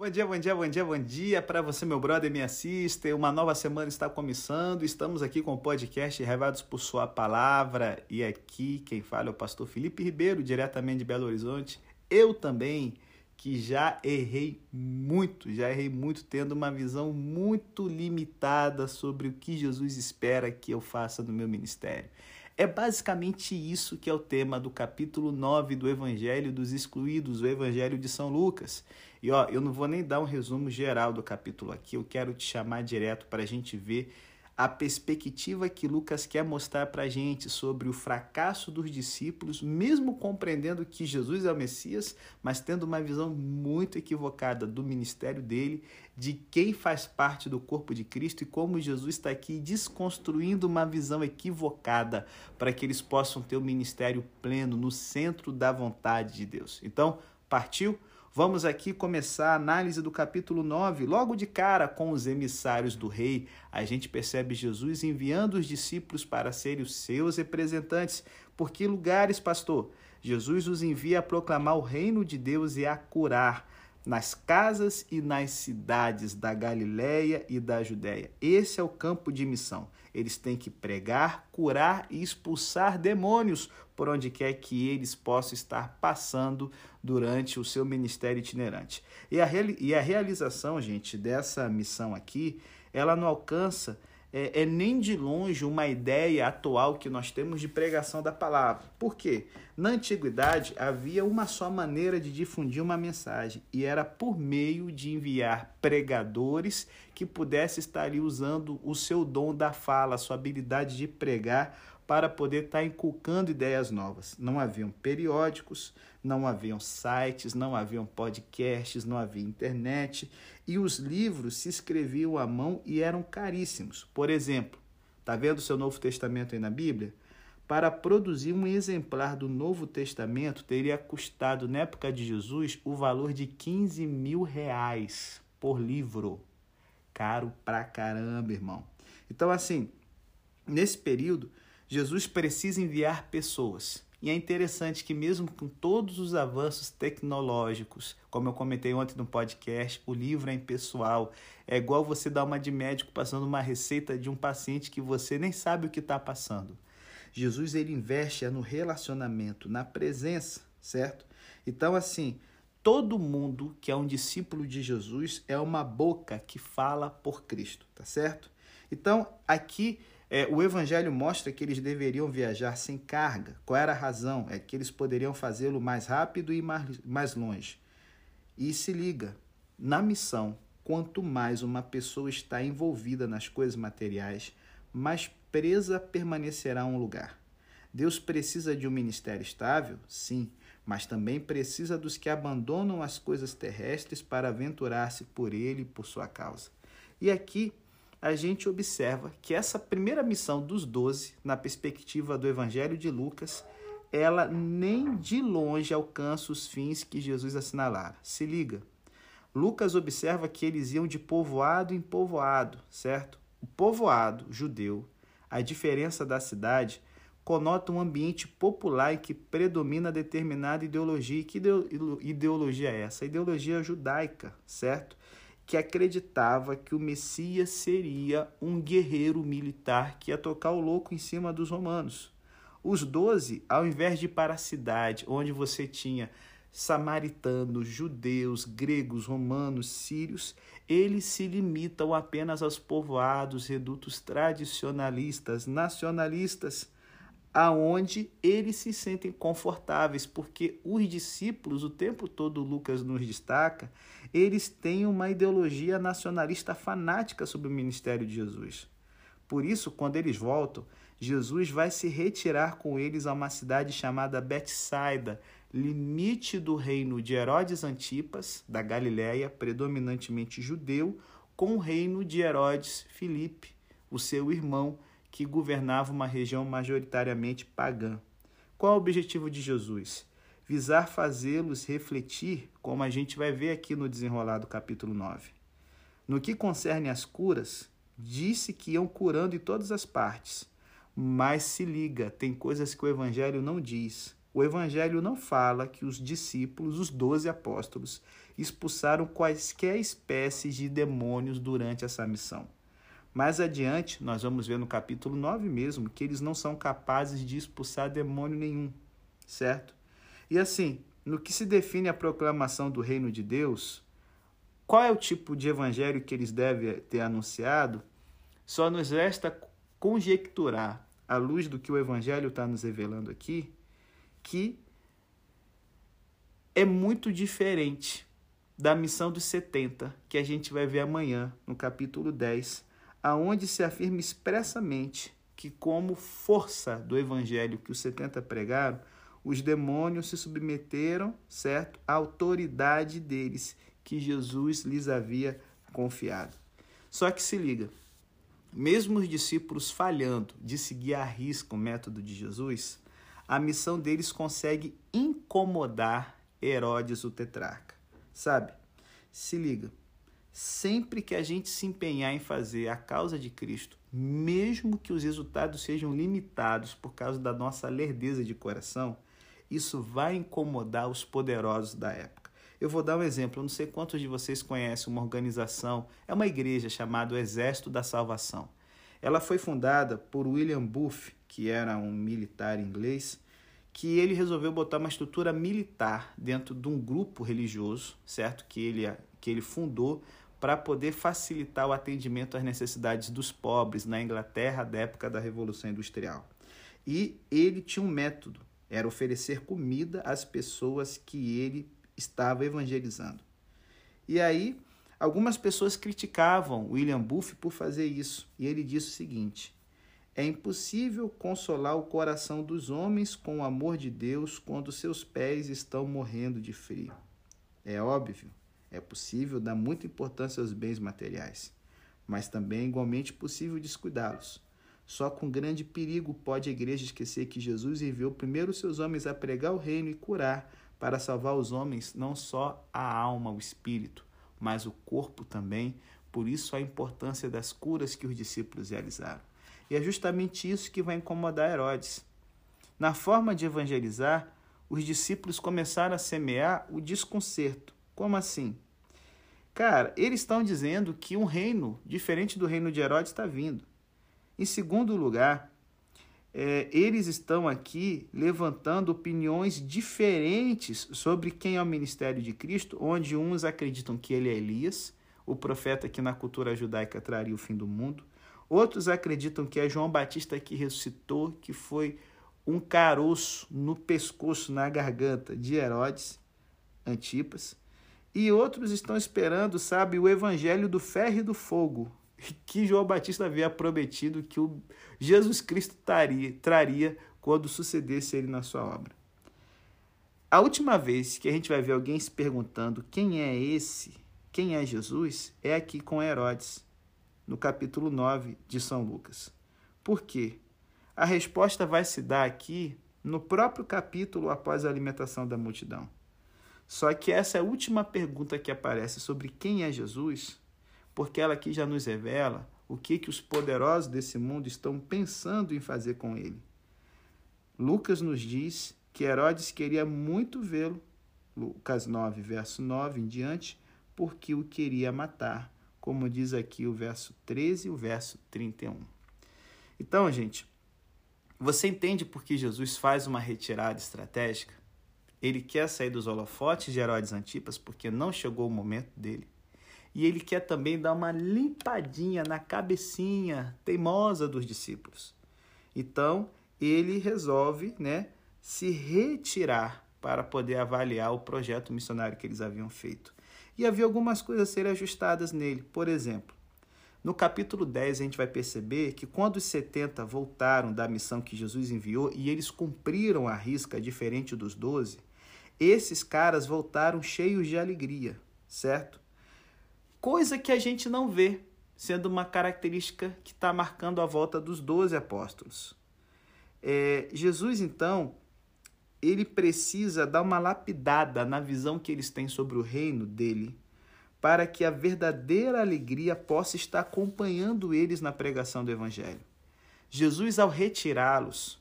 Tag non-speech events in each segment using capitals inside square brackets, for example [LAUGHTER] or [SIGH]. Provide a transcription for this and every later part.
Bom dia, bom dia, bom dia, bom dia para você, meu brother, minha sister. Uma nova semana está começando. Estamos aqui com o podcast Revados por Sua Palavra. E aqui quem fala é o pastor Felipe Ribeiro, diretamente de Belo Horizonte. Eu também, que já errei muito, já errei muito, tendo uma visão muito limitada sobre o que Jesus espera que eu faça no meu ministério. É basicamente isso que é o tema do capítulo 9 do Evangelho dos Excluídos, o Evangelho de São Lucas. E ó, eu não vou nem dar um resumo geral do capítulo aqui, eu quero te chamar direto para a gente ver a perspectiva que Lucas quer mostrar para a gente sobre o fracasso dos discípulos, mesmo compreendendo que Jesus é o Messias, mas tendo uma visão muito equivocada do ministério dele, de quem faz parte do corpo de Cristo e como Jesus está aqui desconstruindo uma visão equivocada para que eles possam ter o ministério pleno no centro da vontade de Deus. Então, partiu? Vamos aqui começar a análise do capítulo 9. Logo de cara, com os emissários do rei, a gente percebe Jesus enviando os discípulos para serem os seus representantes. Por que lugares, pastor? Jesus os envia a proclamar o reino de Deus e a curar nas casas e nas cidades da Galiléia e da Judéia. Esse é o campo de missão. Eles têm que pregar, curar e expulsar demônios por onde quer que eles possam estar passando durante o seu ministério itinerante. E a, e a realização, gente, dessa missão aqui, ela não alcança é, é, nem de longe uma ideia atual que nós temos de pregação da palavra. Por quê? Na antiguidade havia uma só maneira de difundir uma mensagem e era por meio de enviar pregadores que pudessem estar ali usando o seu dom da fala, a sua habilidade de pregar para poder estar inculcando ideias novas. Não haviam periódicos, não haviam sites, não haviam podcasts, não havia internet e os livros se escreviam à mão e eram caríssimos. Por exemplo, está vendo o seu Novo Testamento aí na Bíblia? Para produzir um exemplar do Novo Testamento teria custado, na época de Jesus, o valor de 15 mil reais por livro. Caro pra caramba, irmão. Então, assim, nesse período, Jesus precisa enviar pessoas. E é interessante que, mesmo com todos os avanços tecnológicos, como eu comentei ontem no podcast, o livro é impessoal. É igual você dar uma de médico passando uma receita de um paciente que você nem sabe o que está passando. Jesus ele investe é no relacionamento, na presença, certo? Então, assim, todo mundo que é um discípulo de Jesus é uma boca que fala por Cristo, tá certo? Então, aqui é, o Evangelho mostra que eles deveriam viajar sem carga. Qual era a razão? É que eles poderiam fazê-lo mais rápido e mais, mais longe. E se liga, na missão, quanto mais uma pessoa está envolvida nas coisas materiais, mais presa permanecerá um lugar. Deus precisa de um ministério estável? Sim, mas também precisa dos que abandonam as coisas terrestres para aventurar-se por ele e por sua causa. E aqui a gente observa que essa primeira missão dos doze, na perspectiva do Evangelho de Lucas, ela nem de longe alcança os fins que Jesus assinalara. Se liga. Lucas observa que eles iam de povoado em povoado, certo? O povoado judeu, a diferença da cidade, conota um ambiente popular em que predomina determinada ideologia. E que ideologia é essa? A ideologia judaica, certo? Que acreditava que o Messias seria um guerreiro militar que ia tocar o louco em cima dos romanos. Os doze, ao invés de ir para a cidade onde você tinha samaritanos, judeus, gregos, romanos, sírios, eles se limitam apenas aos povoados, redutos tradicionalistas, nacionalistas, aonde eles se sentem confortáveis, porque os discípulos, o tempo todo Lucas nos destaca, eles têm uma ideologia nacionalista fanática sobre o ministério de Jesus. Por isso, quando eles voltam, Jesus vai se retirar com eles a uma cidade chamada Betsaida, limite do reino de Herodes Antipas, da Galiléia, predominantemente judeu, com o reino de Herodes Filipe, o seu irmão, que governava uma região majoritariamente pagã. Qual é o objetivo de Jesus? Visar fazê-los refletir, como a gente vai ver aqui no desenrolar do capítulo 9. No que concerne às curas, disse que iam curando em todas as partes. Mas se liga, tem coisas que o evangelho não diz. o Evangelho não fala que os discípulos, os doze apóstolos, expulsaram quaisquer espécies de demônios durante essa missão. Mais adiante, nós vamos ver no capítulo 9 mesmo que eles não são capazes de expulsar demônio nenhum, certo? E assim, no que se define a proclamação do reino de Deus, qual é o tipo de evangelho que eles devem ter anunciado? Só nos resta conjecturar, à luz do que o evangelho está nos revelando aqui, que é muito diferente da missão dos 70, que a gente vai ver amanhã, no capítulo 10, aonde se afirma expressamente que, como força do evangelho que os 70 pregaram, os demônios se submeteram, certo, à autoridade deles que Jesus lhes havia confiado. Só que se liga, mesmo os discípulos falhando de seguir à risca o método de Jesus, a missão deles consegue incomodar Herodes o tetrarca. Sabe? Se liga. Sempre que a gente se empenhar em fazer a causa de Cristo, mesmo que os resultados sejam limitados por causa da nossa lerdeza de coração, isso vai incomodar os poderosos da época. Eu vou dar um exemplo. Eu não sei quantos de vocês conhecem uma organização, é uma igreja chamada Exército da Salvação. Ela foi fundada por William Booth, que era um militar inglês, que ele resolveu botar uma estrutura militar dentro de um grupo religioso, certo? Que ele, que ele fundou para poder facilitar o atendimento às necessidades dos pobres na Inglaterra da época da Revolução Industrial. E ele tinha um método, era oferecer comida às pessoas que ele estava evangelizando. E aí, algumas pessoas criticavam William Booth por fazer isso, e ele disse o seguinte: é impossível consolar o coração dos homens com o amor de Deus quando seus pés estão morrendo de frio. É óbvio, é possível dar muita importância aos bens materiais, mas também é igualmente possível descuidá-los. Só com grande perigo pode a igreja esquecer que Jesus enviou primeiro seus homens a pregar o reino e curar, para salvar os homens não só a alma, o espírito, mas o corpo também. Por isso a importância das curas que os discípulos realizaram. E é justamente isso que vai incomodar Herodes. Na forma de evangelizar, os discípulos começaram a semear o desconcerto. Como assim? Cara, eles estão dizendo que um reino diferente do reino de Herodes está vindo. Em segundo lugar, é, eles estão aqui levantando opiniões diferentes sobre quem é o ministério de Cristo, onde uns acreditam que ele é Elias, o profeta que na cultura judaica traria o fim do mundo. Outros acreditam que é João Batista que ressuscitou, que foi um caroço no pescoço, na garganta de Herodes, Antipas. E outros estão esperando, sabe, o evangelho do ferro e do fogo, que João Batista havia prometido que o Jesus Cristo taria, traria quando sucedesse ele na sua obra. A última vez que a gente vai ver alguém se perguntando quem é esse, quem é Jesus, é aqui com Herodes no capítulo 9 de São Lucas. Por quê? A resposta vai se dar aqui no próprio capítulo após a alimentação da multidão. Só que essa é última pergunta que aparece sobre quem é Jesus, porque ela aqui já nos revela o que, que os poderosos desse mundo estão pensando em fazer com ele. Lucas nos diz que Herodes queria muito vê-lo, Lucas 9, verso 9 em diante, porque o queria matar como diz aqui o verso 13 e o verso 31. Então, gente, você entende por que Jesus faz uma retirada estratégica? Ele quer sair dos holofotes de Herodes Antipas porque não chegou o momento dele. E ele quer também dar uma limpadinha na cabecinha teimosa dos discípulos. Então, ele resolve, né, se retirar para poder avaliar o projeto missionário que eles haviam feito e havia algumas coisas a serem ajustadas nele. Por exemplo, no capítulo 10 a gente vai perceber que quando os 70 voltaram da missão que Jesus enviou e eles cumpriram a risca diferente dos 12, esses caras voltaram cheios de alegria, certo? Coisa que a gente não vê, sendo uma característica que está marcando a volta dos 12 apóstolos. É, Jesus, então, ele precisa dar uma lapidada na visão que eles têm sobre o reino dele, para que a verdadeira alegria possa estar acompanhando eles na pregação do evangelho. Jesus, ao retirá-los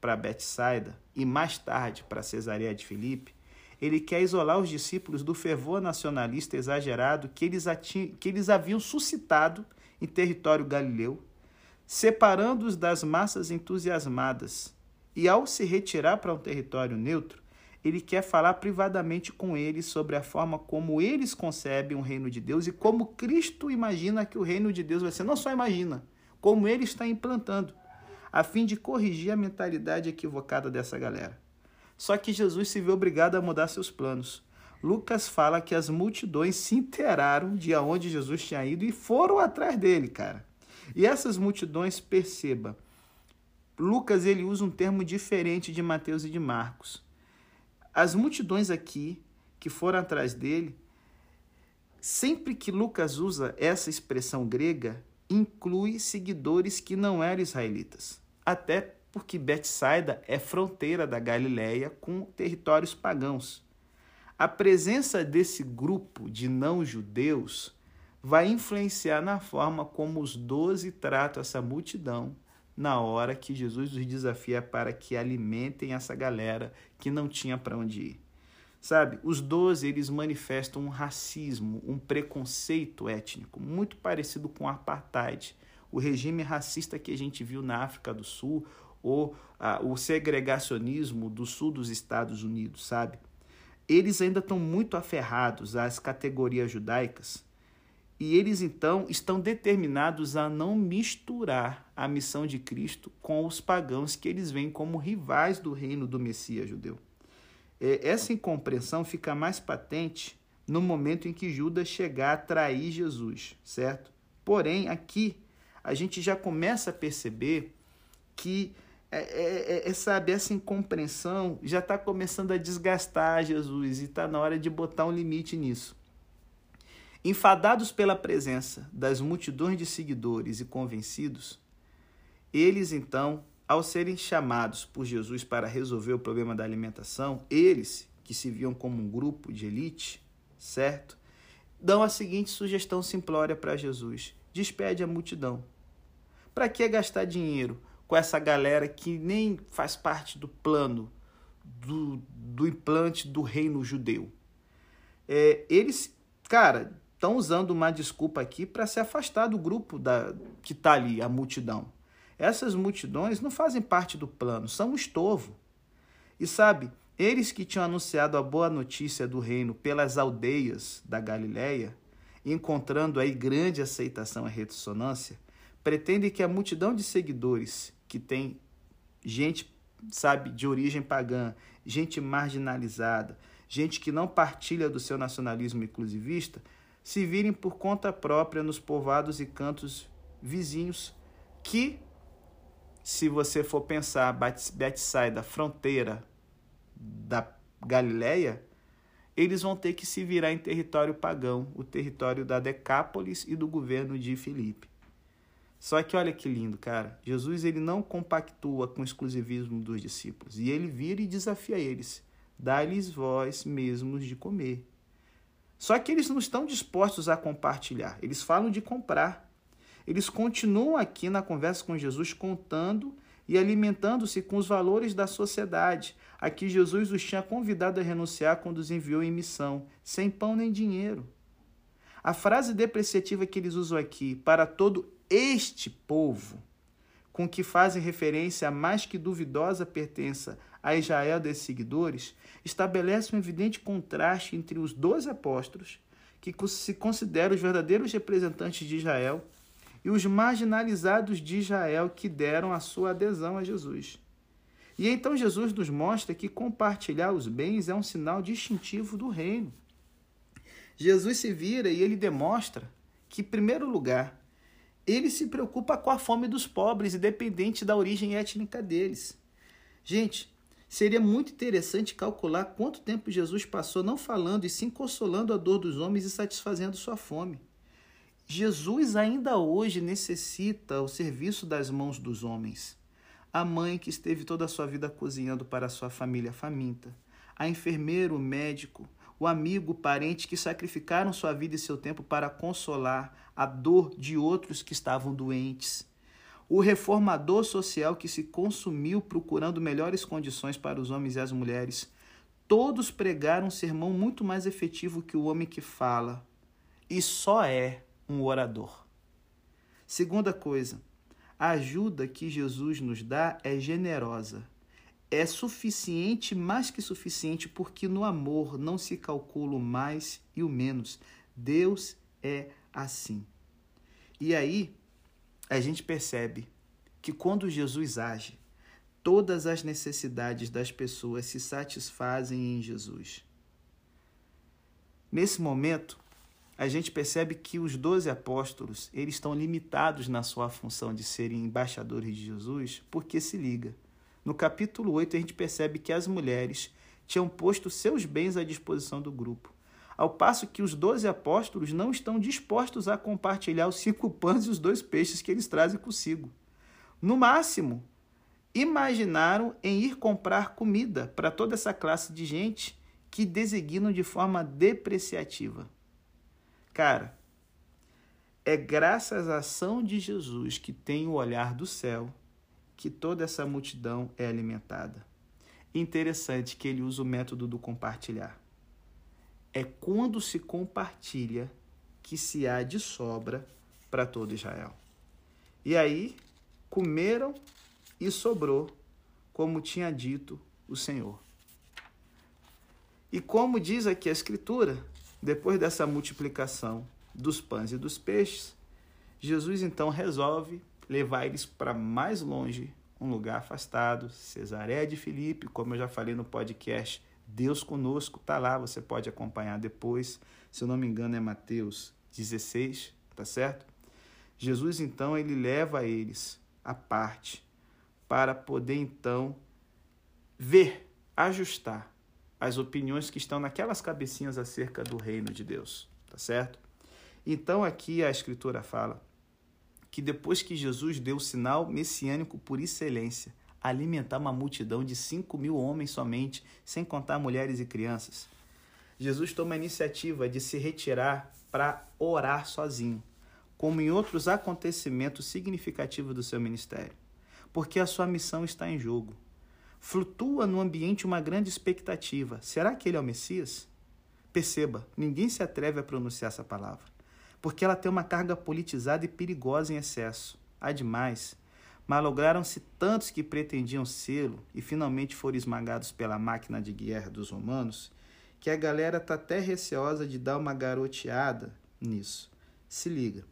para Betsaida, e mais tarde para Cesareia de Filipe, ele quer isolar os discípulos do fervor nacionalista exagerado que eles, que eles haviam suscitado em território galileu, separando-os das massas entusiasmadas. E ao se retirar para um território neutro, ele quer falar privadamente com eles sobre a forma como eles concebem o reino de Deus e como Cristo imagina que o reino de Deus vai ser. Não só imagina, como ele está implantando, a fim de corrigir a mentalidade equivocada dessa galera. Só que Jesus se vê obrigado a mudar seus planos. Lucas fala que as multidões se inteiraram de aonde Jesus tinha ido e foram atrás dele, cara. E essas multidões, perceba, Lucas ele usa um termo diferente de Mateus e de Marcos. As multidões aqui que foram atrás dele, sempre que Lucas usa essa expressão grega, inclui seguidores que não eram israelitas. Até porque Betsaida é fronteira da Galiléia com territórios pagãos. A presença desse grupo de não-judeus vai influenciar na forma como os doze tratam essa multidão na hora que Jesus os desafia para que alimentem essa galera que não tinha para onde ir. Sabe, os doze eles manifestam um racismo, um preconceito étnico, muito parecido com o apartheid, o regime racista que a gente viu na África do Sul, ou ah, o segregacionismo do sul dos Estados Unidos, sabe? Eles ainda estão muito aferrados às categorias judaicas e eles então estão determinados a não misturar a missão de Cristo com os pagãos que eles veem como rivais do reino do Messias judeu. É, essa incompreensão fica mais patente no momento em que Judas chegar a trair Jesus, certo? Porém, aqui a gente já começa a perceber que é, é, é, é essa incompreensão já está começando a desgastar Jesus e está na hora de botar um limite nisso. Enfadados pela presença das multidões de seguidores e convencidos, eles então, ao serem chamados por Jesus para resolver o problema da alimentação, eles, que se viam como um grupo de elite, certo? Dão a seguinte sugestão simplória para Jesus: despede a multidão. Para que gastar dinheiro com essa galera que nem faz parte do plano do, do implante do reino judeu. É, eles, cara, estão usando uma desculpa aqui para se afastar do grupo da, que está ali, a multidão. Essas multidões não fazem parte do plano, são um estorvo. E sabe, eles que tinham anunciado a boa notícia do reino pelas aldeias da Galiléia, encontrando aí grande aceitação e ressonância, pretendem que a multidão de seguidores que tem gente, sabe, de origem pagã, gente marginalizada, gente que não partilha do seu nacionalismo inclusivista, se virem por conta própria nos povoados e cantos vizinhos que, se você for pensar Betsaida, fronteira da Galileia, eles vão ter que se virar em território pagão, o território da Decápolis e do governo de Filipe. Só que olha que lindo, cara. Jesus ele não compactua com o exclusivismo dos discípulos e ele vira e desafia eles: dá-lhes vós mesmos de comer. Só que eles não estão dispostos a compartilhar, eles falam de comprar. Eles continuam aqui na conversa com Jesus contando e alimentando-se com os valores da sociedade, a que Jesus os tinha convidado a renunciar quando os enviou em missão, sem pão nem dinheiro. A frase depreciativa que eles usam aqui, para todo este povo, com que fazem referência a mais que duvidosa pertença a Israel desses seguidores, estabelece um evidente contraste entre os dois apóstolos, que se consideram os verdadeiros representantes de Israel, e os marginalizados de Israel que deram a sua adesão a Jesus. E então Jesus nos mostra que compartilhar os bens é um sinal distintivo do reino. Jesus se vira e ele demonstra que, em primeiro lugar, ele se preocupa com a fome dos pobres, independente da origem étnica deles. Gente, seria muito interessante calcular quanto tempo Jesus passou não falando e sim consolando a dor dos homens e satisfazendo sua fome. Jesus ainda hoje necessita o serviço das mãos dos homens. A mãe que esteve toda a sua vida cozinhando para sua família faminta, a enfermeiro, o médico, o amigo, o parente que sacrificaram sua vida e seu tempo para consolar a dor de outros que estavam doentes. o reformador social que se consumiu procurando melhores condições para os homens e as mulheres. Todos pregaram um sermão muito mais efetivo que o homem que fala e só é um orador. Segunda coisa, a ajuda que Jesus nos dá é generosa. É suficiente, mais que suficiente, porque no amor não se calcula o mais e o menos. Deus é assim. E aí, a gente percebe que quando Jesus age, todas as necessidades das pessoas se satisfazem em Jesus. Nesse momento, a gente percebe que os doze apóstolos eles estão limitados na sua função de serem embaixadores de Jesus, porque se liga. No capítulo 8, a gente percebe que as mulheres tinham posto seus bens à disposição do grupo, ao passo que os doze apóstolos não estão dispostos a compartilhar os cinco pães e os dois peixes que eles trazem consigo. No máximo, imaginaram em ir comprar comida para toda essa classe de gente que designam de forma depreciativa. Cara, é graças à ação de Jesus que tem o olhar do céu que toda essa multidão é alimentada. Interessante que ele usa o método do compartilhar. É quando se compartilha que se há de sobra para todo Israel. E aí comeram e sobrou, como tinha dito o Senhor. E como diz aqui a Escritura, depois dessa multiplicação dos pães e dos peixes, Jesus então resolve levar eles para mais longe, um lugar afastado, Cesareia de Filipe, como eu já falei no podcast, Deus conosco, tá lá, você pode acompanhar depois. Se eu não me engano é Mateus 16, tá certo? Jesus então ele leva eles à parte para poder então ver, ajustar as opiniões que estão naquelas cabecinhas acerca do reino de Deus, tá certo? Então aqui a escritura fala que depois que Jesus deu o sinal messiânico por excelência, alimentar uma multidão de 5 mil homens somente, sem contar mulheres e crianças, Jesus toma a iniciativa de se retirar para orar sozinho, como em outros acontecimentos significativos do seu ministério, porque a sua missão está em jogo. Flutua no ambiente uma grande expectativa. Será que ele é o Messias? Perceba, ninguém se atreve a pronunciar essa palavra, porque ela tem uma carga politizada e perigosa em excesso. Ademais, malograram-se tantos que pretendiam sê-lo e finalmente foram esmagados pela máquina de guerra dos romanos, que a galera está até receosa de dar uma garoteada nisso. Se liga.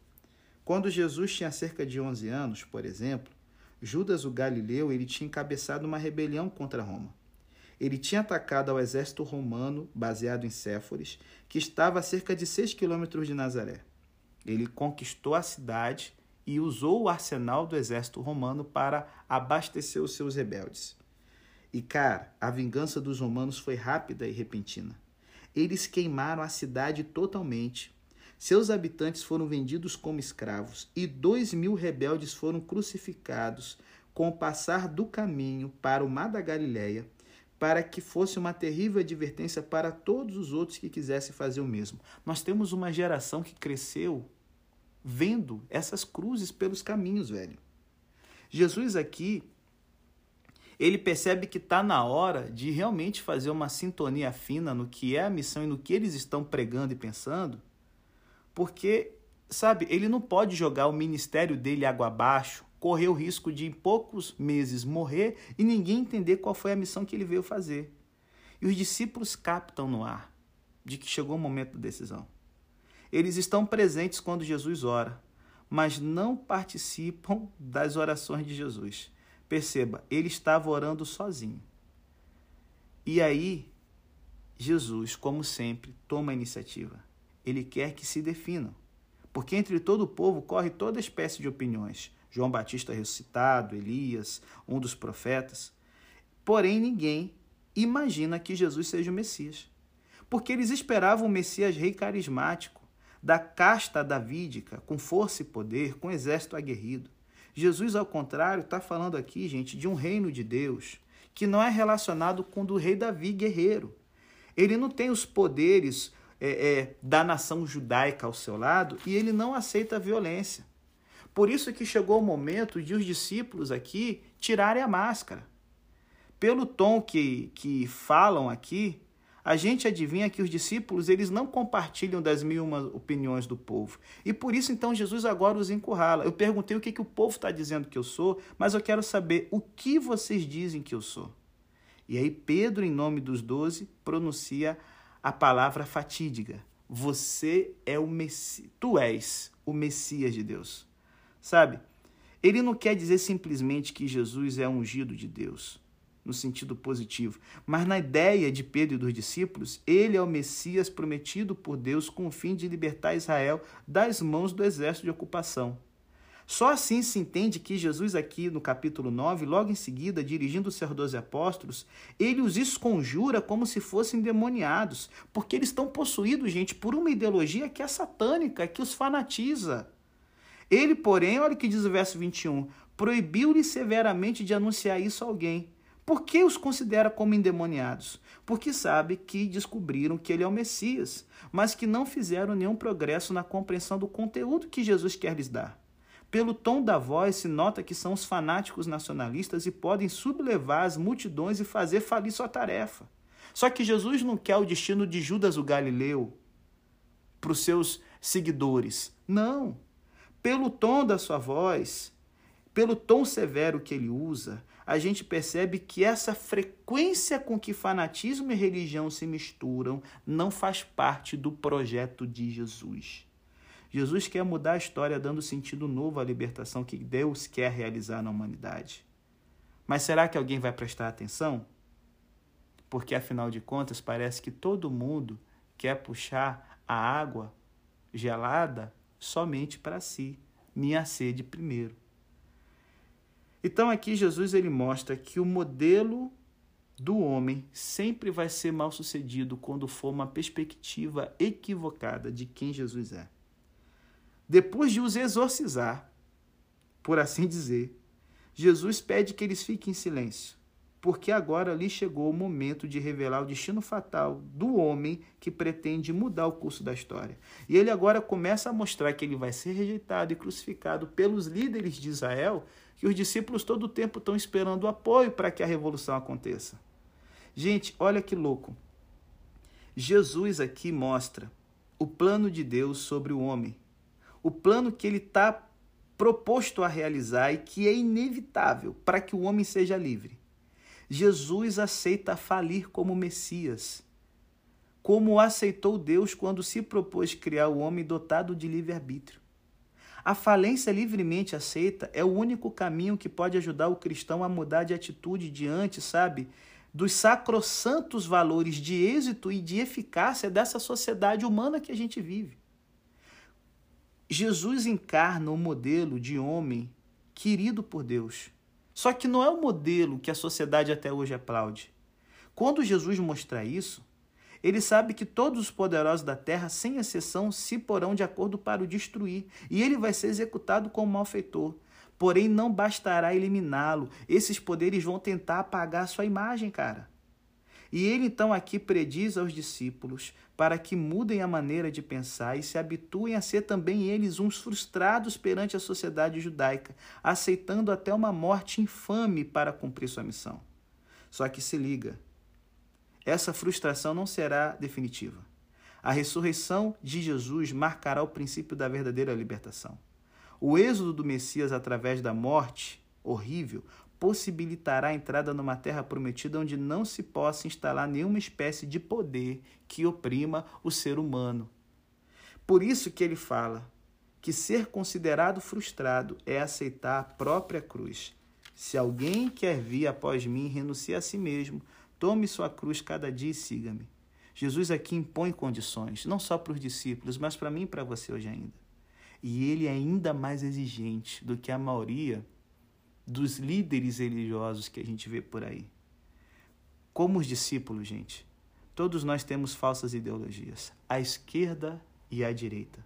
Quando Jesus tinha cerca de 11 anos, por exemplo, Judas o Galileu ele tinha encabeçado uma rebelião contra Roma. Ele tinha atacado ao exército romano, baseado em Séforis, que estava a cerca de 6 quilômetros de Nazaré. Ele conquistou a cidade e usou o arsenal do exército romano para abastecer os seus rebeldes. E, cara, a vingança dos romanos foi rápida e repentina. Eles queimaram a cidade totalmente, seus habitantes foram vendidos como escravos e dois mil rebeldes foram crucificados com o passar do caminho para o mar da Galileia, para que fosse uma terrível advertência para todos os outros que quisessem fazer o mesmo. Nós temos uma geração que cresceu vendo essas cruzes pelos caminhos, velho. Jesus aqui, ele percebe que está na hora de realmente fazer uma sintonia fina no que é a missão e no que eles estão pregando e pensando porque, sabe, ele não pode jogar o ministério dele água abaixo, correr o risco de em poucos meses morrer e ninguém entender qual foi a missão que ele veio fazer. E os discípulos captam no ar de que chegou o momento da decisão. Eles estão presentes quando Jesus ora, mas não participam das orações de Jesus. Perceba, ele estava orando sozinho. E aí, Jesus, como sempre, toma a iniciativa ele quer que se definam. Porque entre todo o povo corre toda espécie de opiniões. João Batista ressuscitado, Elias, um dos profetas. Porém, ninguém imagina que Jesus seja o Messias. Porque eles esperavam um Messias rei carismático, da casta davídica, com força e poder, com exército aguerrido. Jesus, ao contrário, está falando aqui, gente, de um reino de Deus que não é relacionado com o do rei Davi guerreiro. Ele não tem os poderes é, é, da nação judaica ao seu lado e ele não aceita a violência. Por isso que chegou o momento de os discípulos aqui tirarem a máscara. Pelo tom que, que falam aqui, a gente adivinha que os discípulos eles não compartilham das mil opiniões do povo. E por isso, então, Jesus agora os encurrala. Eu perguntei o que, que o povo está dizendo que eu sou, mas eu quero saber o que vocês dizem que eu sou. E aí, Pedro, em nome dos doze, pronuncia a palavra fatídica. Você é o Messias. Tu és o Messias de Deus. Sabe? Ele não quer dizer simplesmente que Jesus é ungido de Deus no sentido positivo, mas na ideia de Pedro e dos discípulos, ele é o Messias prometido por Deus com o fim de libertar Israel das mãos do exército de ocupação. Só assim se entende que Jesus, aqui no capítulo 9, logo em seguida, dirigindo os seus doze apóstolos, ele os esconjura como se fossem demoniados, porque eles estão possuídos, gente, por uma ideologia que é satânica, que os fanatiza. Ele, porém, olha o que diz o verso 21, proibiu-lhe severamente de anunciar isso a alguém, por que os considera como endemoniados? Porque sabe que descobriram que ele é o Messias, mas que não fizeram nenhum progresso na compreensão do conteúdo que Jesus quer lhes dar. Pelo tom da voz se nota que são os fanáticos nacionalistas e podem sublevar as multidões e fazer falir sua tarefa. Só que Jesus não quer o destino de Judas o Galileu para os seus seguidores. Não. Pelo tom da sua voz, pelo tom severo que ele usa, a gente percebe que essa frequência com que fanatismo e religião se misturam não faz parte do projeto de Jesus. Jesus quer mudar a história dando sentido novo à libertação que Deus quer realizar na humanidade. Mas será que alguém vai prestar atenção? Porque afinal de contas parece que todo mundo quer puxar a água gelada somente para si, minha sede primeiro. Então aqui Jesus ele mostra que o modelo do homem sempre vai ser mal sucedido quando for uma perspectiva equivocada de quem Jesus é. Depois de os exorcizar, por assim dizer, Jesus pede que eles fiquem em silêncio, porque agora lhe chegou o momento de revelar o destino fatal do homem que pretende mudar o curso da história. E ele agora começa a mostrar que ele vai ser rejeitado e crucificado pelos líderes de Israel que os discípulos todo o tempo estão esperando o apoio para que a revolução aconteça. Gente, olha que louco. Jesus aqui mostra o plano de Deus sobre o homem, o plano que ele está proposto a realizar e que é inevitável para que o homem seja livre. Jesus aceita falir como Messias, como aceitou Deus quando se propôs criar o homem dotado de livre-arbítrio. A falência livremente aceita é o único caminho que pode ajudar o cristão a mudar de atitude diante, sabe, dos sacrossantos valores de êxito e de eficácia dessa sociedade humana que a gente vive. Jesus encarna o modelo de homem querido por Deus. Só que não é o modelo que a sociedade até hoje aplaude. Quando Jesus mostra isso, ele sabe que todos os poderosos da terra, sem exceção, se porão de acordo para o destruir, e ele vai ser executado como malfeitor. Porém, não bastará eliminá-lo. Esses poderes vão tentar apagar sua imagem, cara. E ele então aqui prediz aos discípulos para que mudem a maneira de pensar e se habituem a ser também eles uns frustrados perante a sociedade judaica, aceitando até uma morte infame para cumprir sua missão. Só que se liga, essa frustração não será definitiva. A ressurreição de Jesus marcará o princípio da verdadeira libertação. O êxodo do Messias através da morte horrível possibilitará a entrada numa terra prometida onde não se possa instalar nenhuma espécie de poder que oprima o ser humano. Por isso que ele fala que ser considerado frustrado é aceitar a própria cruz. Se alguém quer vir após mim, renuncie a si mesmo, Tome sua cruz cada dia e siga-me. Jesus aqui impõe condições, não só para os discípulos, mas para mim e para você hoje ainda. E ele é ainda mais exigente do que a maioria dos líderes religiosos que a gente vê por aí. Como os discípulos, gente, todos nós temos falsas ideologias, à esquerda e à direita.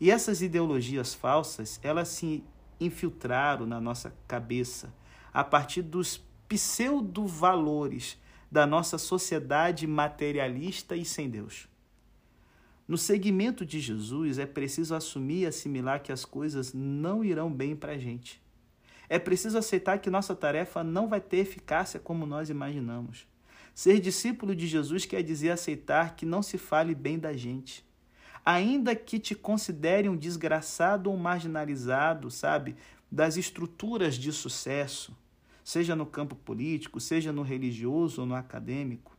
E essas ideologias falsas, elas se infiltraram na nossa cabeça a partir dos pseudo-valores da nossa sociedade materialista e sem Deus. No segmento de Jesus, é preciso assumir e assimilar que as coisas não irão bem para a gente. É preciso aceitar que nossa tarefa não vai ter eficácia como nós imaginamos. Ser discípulo de Jesus quer dizer aceitar que não se fale bem da gente. Ainda que te considere um desgraçado ou marginalizado, sabe, das estruturas de sucesso, seja no campo político, seja no religioso ou no acadêmico,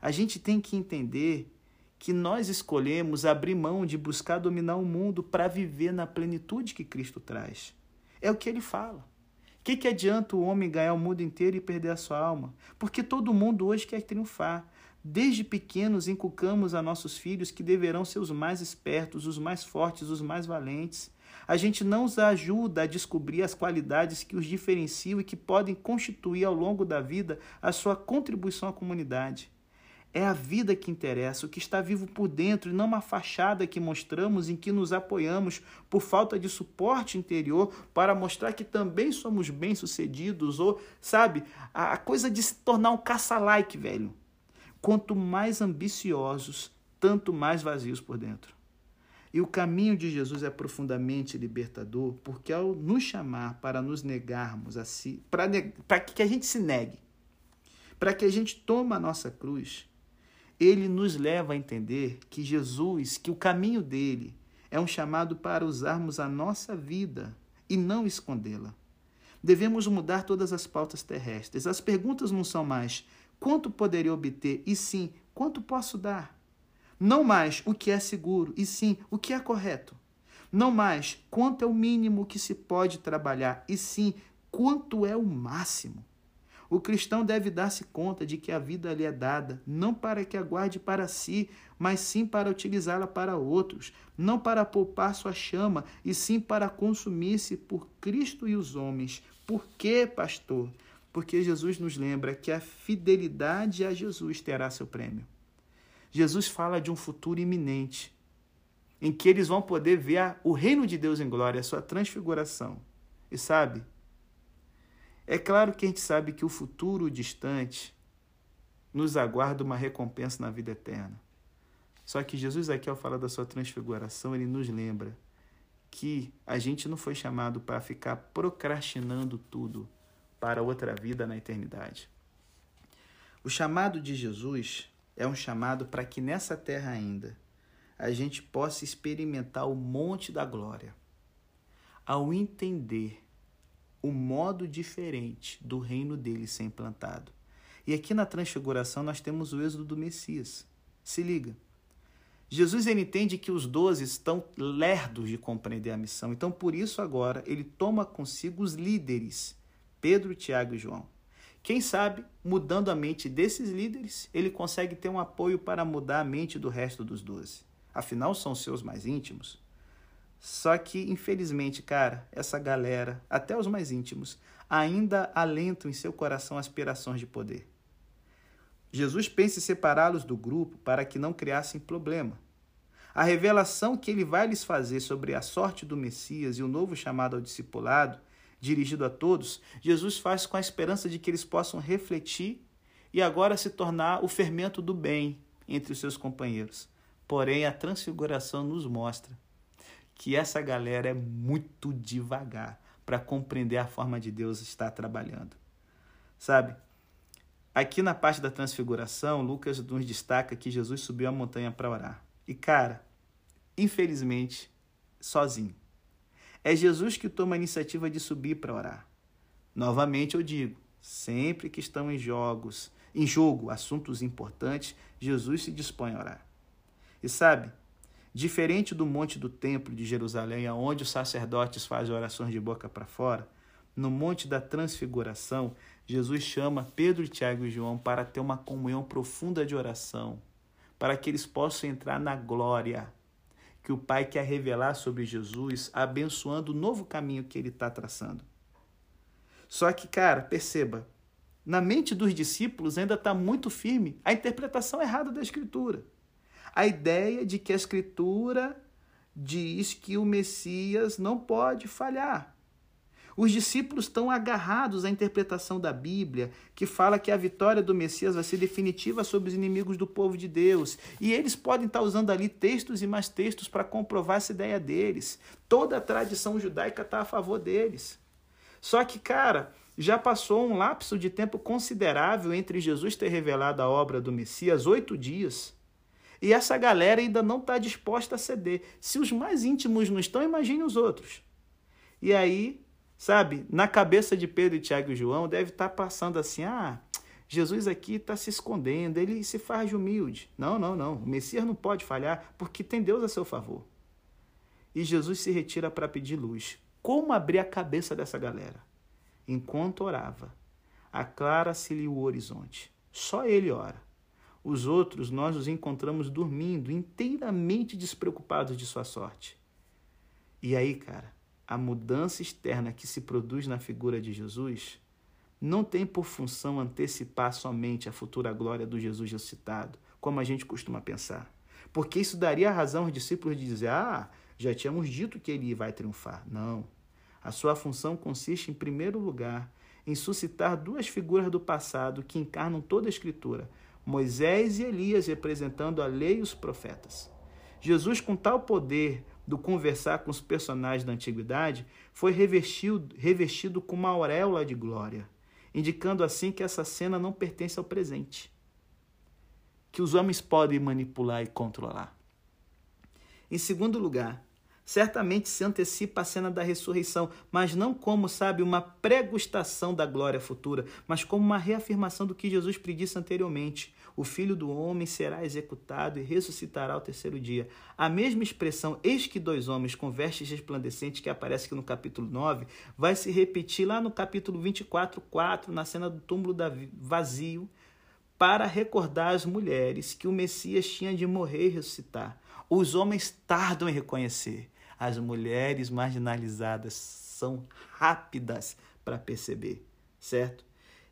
a gente tem que entender que nós escolhemos abrir mão de buscar dominar o mundo para viver na plenitude que Cristo traz. É o que ele fala. O que, que adianta o homem ganhar o mundo inteiro e perder a sua alma? Porque todo mundo hoje quer triunfar. Desde pequenos inculcamos a nossos filhos que deverão ser os mais espertos, os mais fortes, os mais valentes. A gente não os ajuda a descobrir as qualidades que os diferenciam e que podem constituir ao longo da vida a sua contribuição à comunidade. É a vida que interessa, o que está vivo por dentro, e não uma fachada que mostramos em que nos apoiamos por falta de suporte interior para mostrar que também somos bem-sucedidos, ou, sabe, a coisa de se tornar um caça-like, velho. Quanto mais ambiciosos, tanto mais vazios por dentro. E o caminho de Jesus é profundamente libertador, porque ao nos chamar para nos negarmos a si, para que a gente se negue, para que a gente tome a nossa cruz, ele nos leva a entender que Jesus, que o caminho dele é um chamado para usarmos a nossa vida e não escondê-la. Devemos mudar todas as pautas terrestres. As perguntas não são mais quanto poderia obter, e sim quanto posso dar. Não mais o que é seguro, e sim o que é correto. Não mais quanto é o mínimo que se pode trabalhar, e sim quanto é o máximo. O cristão deve dar-se conta de que a vida lhe é dada não para que a guarde para si, mas sim para utilizá-la para outros, não para poupar sua chama, e sim para consumir-se por Cristo e os homens. Por quê, pastor? Porque Jesus nos lembra que a fidelidade a Jesus terá seu prêmio. Jesus fala de um futuro iminente, em que eles vão poder ver o reino de Deus em glória, a sua transfiguração. E sabe, é claro que a gente sabe que o futuro distante nos aguarda uma recompensa na vida eterna. Só que Jesus, aqui, ao falar da sua transfiguração, ele nos lembra que a gente não foi chamado para ficar procrastinando tudo para outra vida na eternidade. O chamado de Jesus é um chamado para que nessa terra ainda a gente possa experimentar o monte da glória. Ao entender o modo diferente do reino dele ser implantado. E aqui na transfiguração nós temos o êxodo do Messias. Se liga. Jesus ele entende que os doze estão lerdos de compreender a missão, então por isso agora ele toma consigo os líderes, Pedro, Tiago e João. Quem sabe, mudando a mente desses líderes, ele consegue ter um apoio para mudar a mente do resto dos doze. Afinal, são seus mais íntimos. Só que, infelizmente, cara, essa galera, até os mais íntimos, ainda alentam em seu coração aspirações de poder. Jesus pensa em separá-los do grupo para que não criassem problema. A revelação que ele vai lhes fazer sobre a sorte do Messias e o novo chamado ao discipulado, dirigido a todos, Jesus faz com a esperança de que eles possam refletir e agora se tornar o fermento do bem entre os seus companheiros. Porém, a transfiguração nos mostra que essa galera é muito devagar para compreender a forma de Deus estar trabalhando. Sabe? Aqui na parte da transfiguração, Lucas nos destaca que Jesus subiu a montanha para orar. E cara, infelizmente, sozinho. É Jesus que toma a iniciativa de subir para orar. Novamente eu digo, sempre que estão em jogos, em jogo, assuntos importantes, Jesus se dispõe a orar. E sabe, Diferente do monte do templo de Jerusalém, onde os sacerdotes fazem orações de boca para fora, no monte da transfiguração, Jesus chama Pedro, Tiago e João para ter uma comunhão profunda de oração, para que eles possam entrar na glória que o Pai quer revelar sobre Jesus, abençoando o novo caminho que ele está traçando. Só que, cara, perceba, na mente dos discípulos ainda está muito firme a interpretação errada da Escritura a ideia de que a Escritura diz que o Messias não pode falhar. Os discípulos estão agarrados à interpretação da Bíblia, que fala que a vitória do Messias vai ser definitiva sobre os inimigos do povo de Deus. E eles podem estar usando ali textos e mais textos para comprovar essa ideia deles. Toda a tradição judaica está a favor deles. Só que, cara, já passou um lapso de tempo considerável entre Jesus ter revelado a obra do Messias oito dias. E essa galera ainda não está disposta a ceder. Se os mais íntimos não estão, imagine os outros. E aí Sabe, na cabeça de Pedro, Tiago e João deve estar tá passando assim: ah, Jesus aqui está se escondendo, ele se faz de humilde. Não, não, não. O Messias não pode falhar porque tem Deus a seu favor. E Jesus se retira para pedir luz. Como abrir a cabeça dessa galera? Enquanto orava, aclara-se-lhe o horizonte. Só ele ora. Os outros nós os encontramos dormindo, inteiramente despreocupados de sua sorte. E aí, cara, a mudança externa que se produz na figura de Jesus não tem por função antecipar somente a futura glória do Jesus ressuscitado, como a gente costuma pensar. Porque isso daria razão aos discípulos de dizer: ah, já tínhamos dito que ele vai triunfar. Não. A sua função consiste, em primeiro lugar, em suscitar duas figuras do passado que encarnam toda a Escritura: Moisés e Elias, representando a lei e os profetas. Jesus, com tal poder do conversar com os personagens da antiguidade, foi revestido, revestido com uma auréola de glória, indicando assim que essa cena não pertence ao presente, que os homens podem manipular e controlar. Em segundo lugar, certamente se antecipa a cena da ressurreição, mas não como, sabe, uma pregustação da glória futura, mas como uma reafirmação do que Jesus predisse anteriormente. O filho do homem será executado e ressuscitará ao terceiro dia. A mesma expressão, eis que dois homens com vestes resplandecentes, que aparece aqui no capítulo 9, vai se repetir lá no capítulo 24, 4, na cena do túmulo vazio, para recordar às mulheres que o Messias tinha de morrer e ressuscitar. Os homens tardam em reconhecer as mulheres marginalizadas são rápidas para perceber, certo?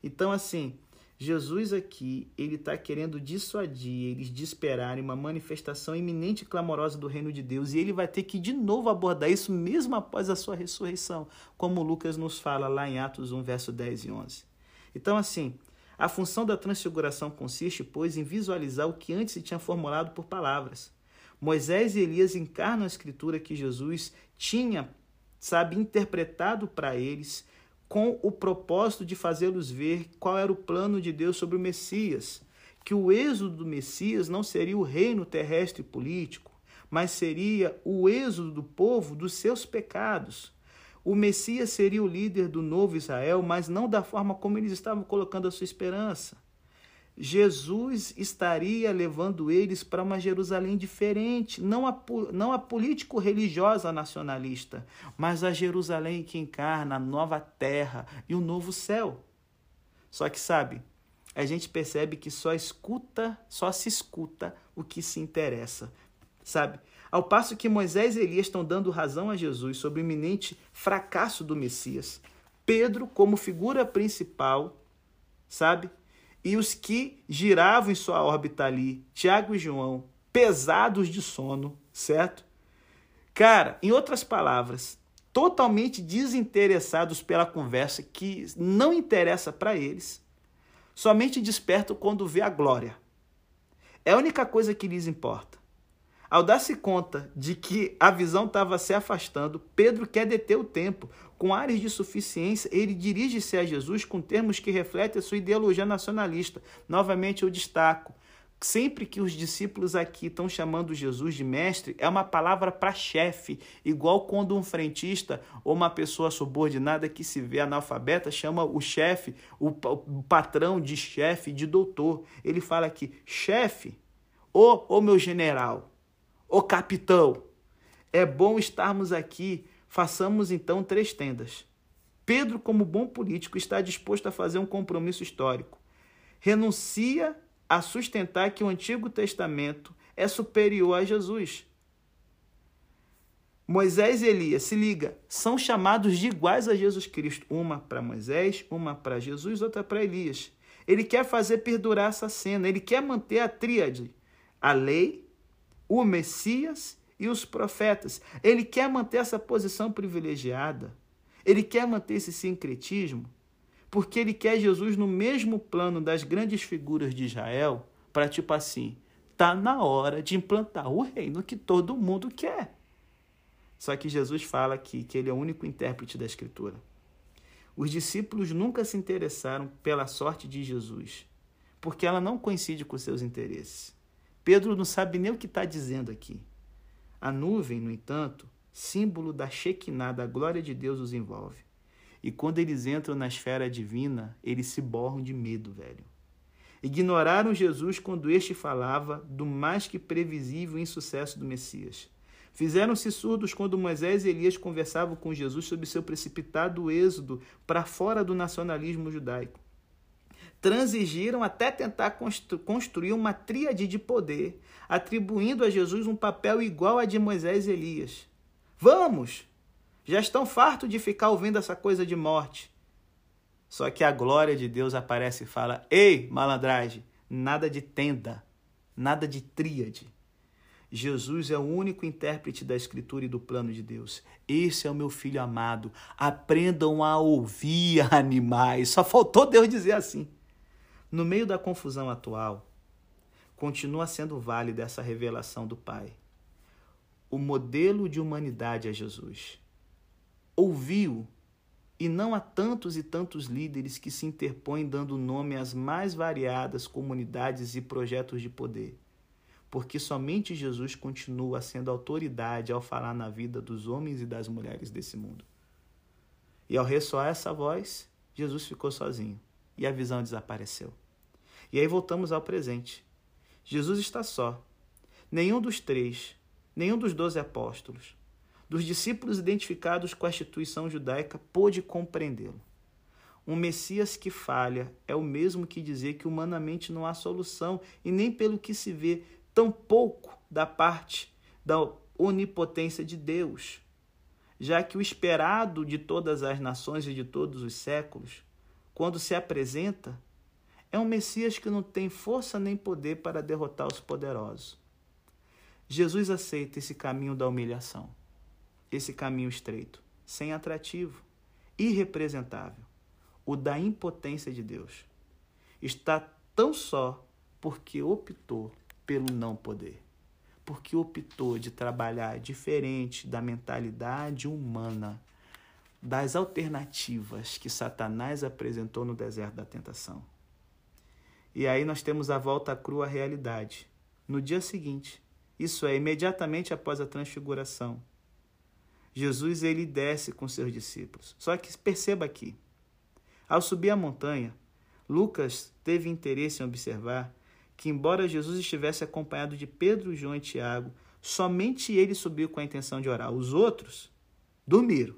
Então, assim, Jesus aqui, ele está querendo dissuadir eles de esperarem uma manifestação iminente e clamorosa do reino de Deus, e ele vai ter que de novo abordar isso mesmo após a sua ressurreição, como Lucas nos fala lá em Atos 1, verso 10 e 11. Então, assim, a função da transfiguração consiste, pois, em visualizar o que antes se tinha formulado por palavras. Moisés e Elias encarnam a escritura que Jesus tinha, sabe, interpretado para eles com o propósito de fazê-los ver qual era o plano de Deus sobre o Messias, que o êxodo do Messias não seria o reino terrestre e político, mas seria o êxodo do povo dos seus pecados. O Messias seria o líder do novo Israel, mas não da forma como eles estavam colocando a sua esperança. Jesus estaria levando eles para uma Jerusalém diferente, não a, não a político-religiosa nacionalista, mas a Jerusalém que encarna a nova terra e o novo céu. Só que, sabe, a gente percebe que só escuta, só se escuta o que se interessa, sabe? Ao passo que Moisés e Elias estão dando razão a Jesus sobre o iminente fracasso do Messias, Pedro, como figura principal, sabe? E os que giravam em sua órbita ali, Tiago e João, pesados de sono, certo? Cara, em outras palavras, totalmente desinteressados pela conversa que não interessa para eles, somente despertam quando vê a glória. É a única coisa que lhes importa. Ao dar-se conta de que a visão estava se afastando, Pedro quer deter o tempo. Com áreas de suficiência, ele dirige-se a Jesus com termos que refletem a sua ideologia nacionalista. Novamente eu destaco. Sempre que os discípulos aqui estão chamando Jesus de mestre, é uma palavra para chefe, igual quando um frentista ou uma pessoa subordinada que se vê analfabeta chama o chefe, o, o patrão de chefe, de doutor. Ele fala aqui, chefe, ou, ou meu general, Ô capitão, é bom estarmos aqui. Façamos então três tendas. Pedro, como bom político, está disposto a fazer um compromisso histórico. Renuncia a sustentar que o Antigo Testamento é superior a Jesus. Moisés e Elias, se liga, são chamados de iguais a Jesus Cristo. Uma para Moisés, uma para Jesus, outra para Elias. Ele quer fazer perdurar essa cena, ele quer manter a tríade: a lei, o Messias e os profetas. Ele quer manter essa posição privilegiada. Ele quer manter esse sincretismo porque ele quer Jesus no mesmo plano das grandes figuras de Israel, para tipo assim, tá na hora de implantar o reino que todo mundo quer. Só que Jesus fala aqui que ele é o único intérprete da Escritura. Os discípulos nunca se interessaram pela sorte de Jesus, porque ela não coincide com seus interesses. Pedro não sabe nem o que está dizendo aqui. A nuvem, no entanto, símbolo da Shekinah, da glória de Deus, os envolve. E quando eles entram na esfera divina, eles se borram de medo, velho. Ignoraram Jesus quando este falava do mais que previsível insucesso do Messias. Fizeram-se surdos quando Moisés e Elias conversavam com Jesus sobre seu precipitado êxodo para fora do nacionalismo judaico. Transigiram até tentar constru construir uma tríade de poder, atribuindo a Jesus um papel igual a de Moisés e Elias. Vamos! Já estão fartos de ficar ouvindo essa coisa de morte. Só que a glória de Deus aparece e fala: Ei, malandragem, nada de tenda, nada de tríade. Jesus é o único intérprete da Escritura e do plano de Deus. Esse é o meu filho amado. Aprendam a ouvir, [LAUGHS] animais. Só faltou Deus dizer assim. No meio da confusão atual, continua sendo válida essa revelação do Pai. O modelo de humanidade é Jesus. Ouviu, e não há tantos e tantos líderes que se interpõem dando nome às mais variadas comunidades e projetos de poder porque somente Jesus continua sendo autoridade ao falar na vida dos homens e das mulheres desse mundo. E ao ressoar essa voz, Jesus ficou sozinho e a visão desapareceu. E aí voltamos ao presente. Jesus está só. Nenhum dos três, nenhum dos doze apóstolos, dos discípulos identificados com a instituição judaica, pôde compreendê-lo. Um Messias que falha é o mesmo que dizer que humanamente não há solução e nem pelo que se vê tampouco da parte da onipotência de Deus, já que o esperado de todas as nações e de todos os séculos, quando se apresenta, é um Messias que não tem força nem poder para derrotar os poderosos. Jesus aceita esse caminho da humilhação, esse caminho estreito, sem atrativo, irrepresentável, o da impotência de Deus. Está tão só porque optou pelo não poder. Porque optou de trabalhar diferente da mentalidade humana, das alternativas que Satanás apresentou no deserto da tentação. E aí nós temos a volta à crua realidade. No dia seguinte, isso é, imediatamente após a transfiguração, Jesus ele desce com seus discípulos. Só que perceba aqui, ao subir a montanha, Lucas teve interesse em observar que, embora Jesus estivesse acompanhado de Pedro, João e Tiago, somente ele subiu com a intenção de orar. Os outros dormiram.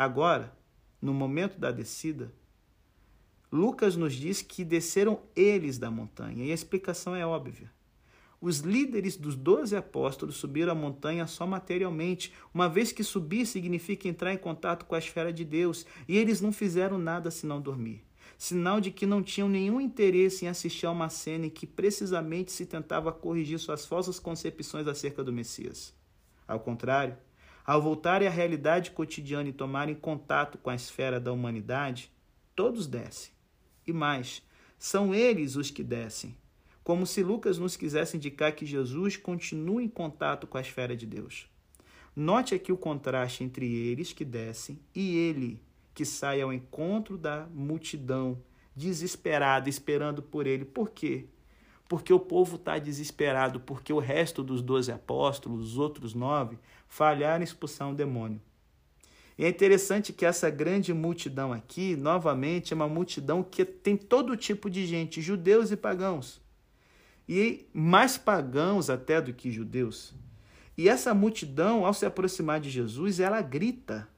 Agora, no momento da descida, Lucas nos diz que desceram eles da montanha, e a explicação é óbvia. Os líderes dos doze apóstolos subiram a montanha só materialmente, uma vez que subir significa entrar em contato com a esfera de Deus, e eles não fizeram nada senão dormir sinal de que não tinham nenhum interesse em assistir a uma cena em que precisamente se tentava corrigir suas falsas concepções acerca do Messias. Ao contrário, ao voltarem à realidade cotidiana e tomarem contato com a esfera da humanidade, todos descem. E mais, são eles os que descem, como se Lucas nos quisesse indicar que Jesus continua em contato com a esfera de Deus. Note aqui o contraste entre eles que descem e ele, que sai ao encontro da multidão, desesperada, esperando por ele. Por quê? Porque o povo está desesperado, porque o resto dos doze apóstolos, os outros nove, falharam em expulsar um demônio. E é interessante que essa grande multidão aqui, novamente, é uma multidão que tem todo tipo de gente, judeus e pagãos. E mais pagãos até do que judeus. E essa multidão, ao se aproximar de Jesus, ela grita: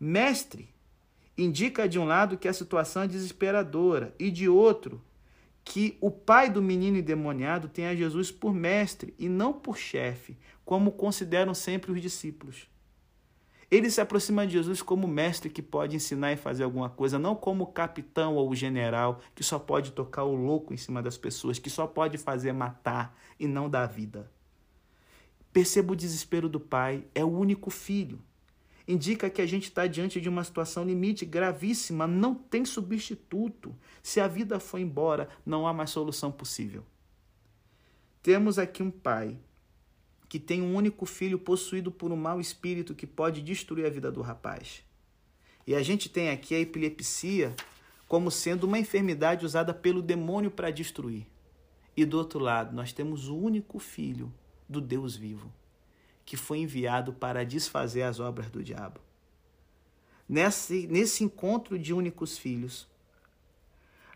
Mestre, indica de um lado que a situação é desesperadora e de outro que o pai do menino endemoniado tem a Jesus por mestre e não por chefe, como consideram sempre os discípulos. Ele se aproxima de Jesus como mestre que pode ensinar e fazer alguma coisa, não como capitão ou general que só pode tocar o louco em cima das pessoas, que só pode fazer matar e não dar vida. Perceba o desespero do pai, é o único filho. Indica que a gente está diante de uma situação limite gravíssima, não tem substituto. Se a vida for embora, não há mais solução possível. Temos aqui um pai que tem um único filho possuído por um mau espírito que pode destruir a vida do rapaz. E a gente tem aqui a epilepsia como sendo uma enfermidade usada pelo demônio para destruir. E do outro lado, nós temos o único filho do Deus vivo que foi enviado para desfazer as obras do diabo. Nesse, nesse encontro de únicos filhos,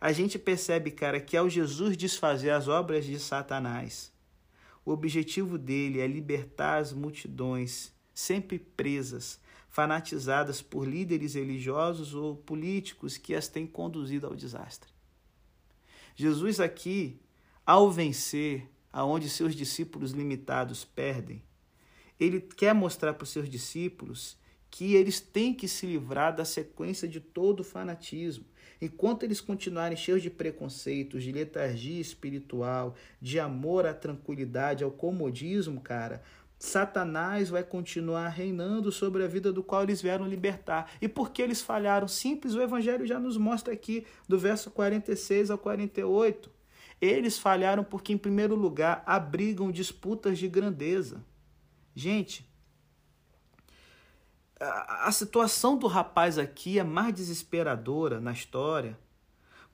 a gente percebe, cara, que ao Jesus desfazer as obras de Satanás, o objetivo dele é libertar as multidões sempre presas, fanatizadas por líderes religiosos ou políticos que as têm conduzido ao desastre. Jesus aqui, ao vencer aonde seus discípulos limitados perdem, ele quer mostrar para os seus discípulos que eles têm que se livrar da sequência de todo o fanatismo. Enquanto eles continuarem cheios de preconceitos, de letargia espiritual, de amor à tranquilidade, ao comodismo, cara, Satanás vai continuar reinando sobre a vida do qual eles vieram libertar. E por que eles falharam? Simples, o Evangelho já nos mostra aqui, do verso 46 ao 48. Eles falharam porque, em primeiro lugar, abrigam disputas de grandeza. Gente, a, a situação do rapaz aqui é mais desesperadora na história,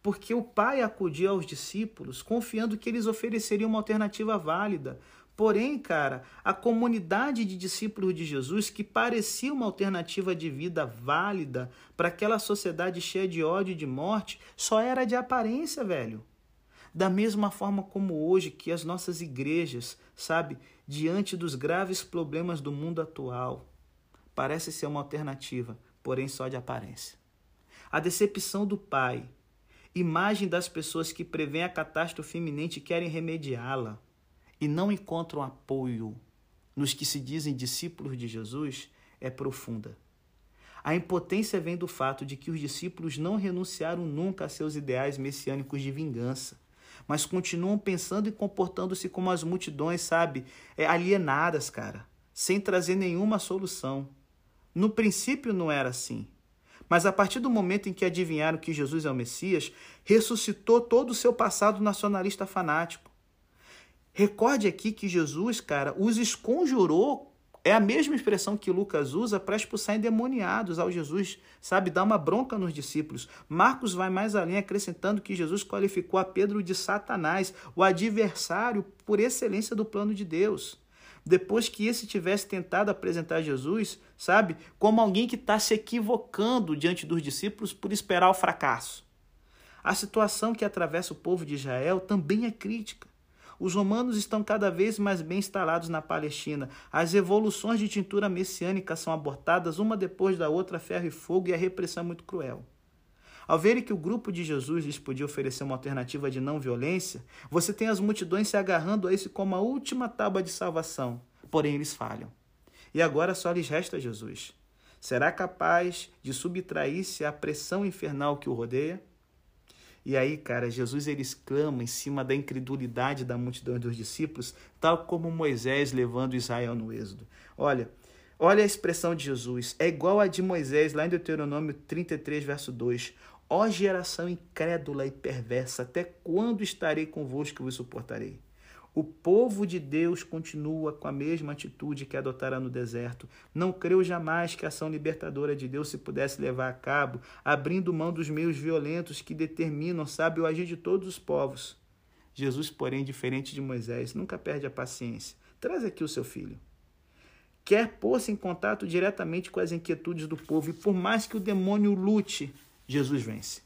porque o pai acudiu aos discípulos confiando que eles ofereceriam uma alternativa válida. Porém, cara, a comunidade de discípulos de Jesus, que parecia uma alternativa de vida válida para aquela sociedade cheia de ódio e de morte, só era de aparência, velho. Da mesma forma como hoje que as nossas igrejas, sabe, diante dos graves problemas do mundo atual, parece ser uma alternativa, porém só de aparência. A decepção do pai, imagem das pessoas que prevêem a catástrofe iminente e querem remediá-la e não encontram apoio nos que se dizem discípulos de Jesus, é profunda. A impotência vem do fato de que os discípulos não renunciaram nunca a seus ideais messiânicos de vingança mas continuam pensando e comportando-se como as multidões, sabe? É, alienadas, cara, sem trazer nenhuma solução. No princípio não era assim. Mas a partir do momento em que adivinharam que Jesus é o Messias, ressuscitou todo o seu passado nacionalista fanático. Recorde aqui que Jesus, cara, os esconjurou é a mesma expressão que Lucas usa para expulsar endemoniados ao Jesus, sabe, dar uma bronca nos discípulos. Marcos vai mais além, acrescentando que Jesus qualificou a Pedro de Satanás, o adversário por excelência do plano de Deus. Depois que esse tivesse tentado apresentar Jesus, sabe, como alguém que está se equivocando diante dos discípulos por esperar o fracasso. A situação que atravessa o povo de Israel também é crítica. Os romanos estão cada vez mais bem instalados na Palestina. As evoluções de tintura messiânica são abortadas uma depois da outra, ferro e fogo, e a repressão é muito cruel. Ao verem que o grupo de Jesus lhes podia oferecer uma alternativa de não violência, você tem as multidões se agarrando a isso como a última tábua de salvação. Porém, eles falham. E agora só lhes resta Jesus. Será capaz de subtrair-se à pressão infernal que o rodeia? E aí, cara, Jesus ele exclama em cima da incredulidade da multidão dos discípulos, tal como Moisés levando Israel no êxodo. Olha, olha a expressão de Jesus, é igual a de Moisés lá em Deuteronômio 33, verso 2. Ó geração incrédula e perversa, até quando estarei convosco e vos suportarei? O povo de Deus continua com a mesma atitude que adotara no deserto. Não creu jamais que a ação libertadora de Deus se pudesse levar a cabo, abrindo mão dos meios violentos que determinam, sabe, o agir de todos os povos. Jesus, porém, diferente de Moisés, nunca perde a paciência. Traz aqui o seu filho. Quer pôr-se em contato diretamente com as inquietudes do povo, e por mais que o demônio lute, Jesus vence.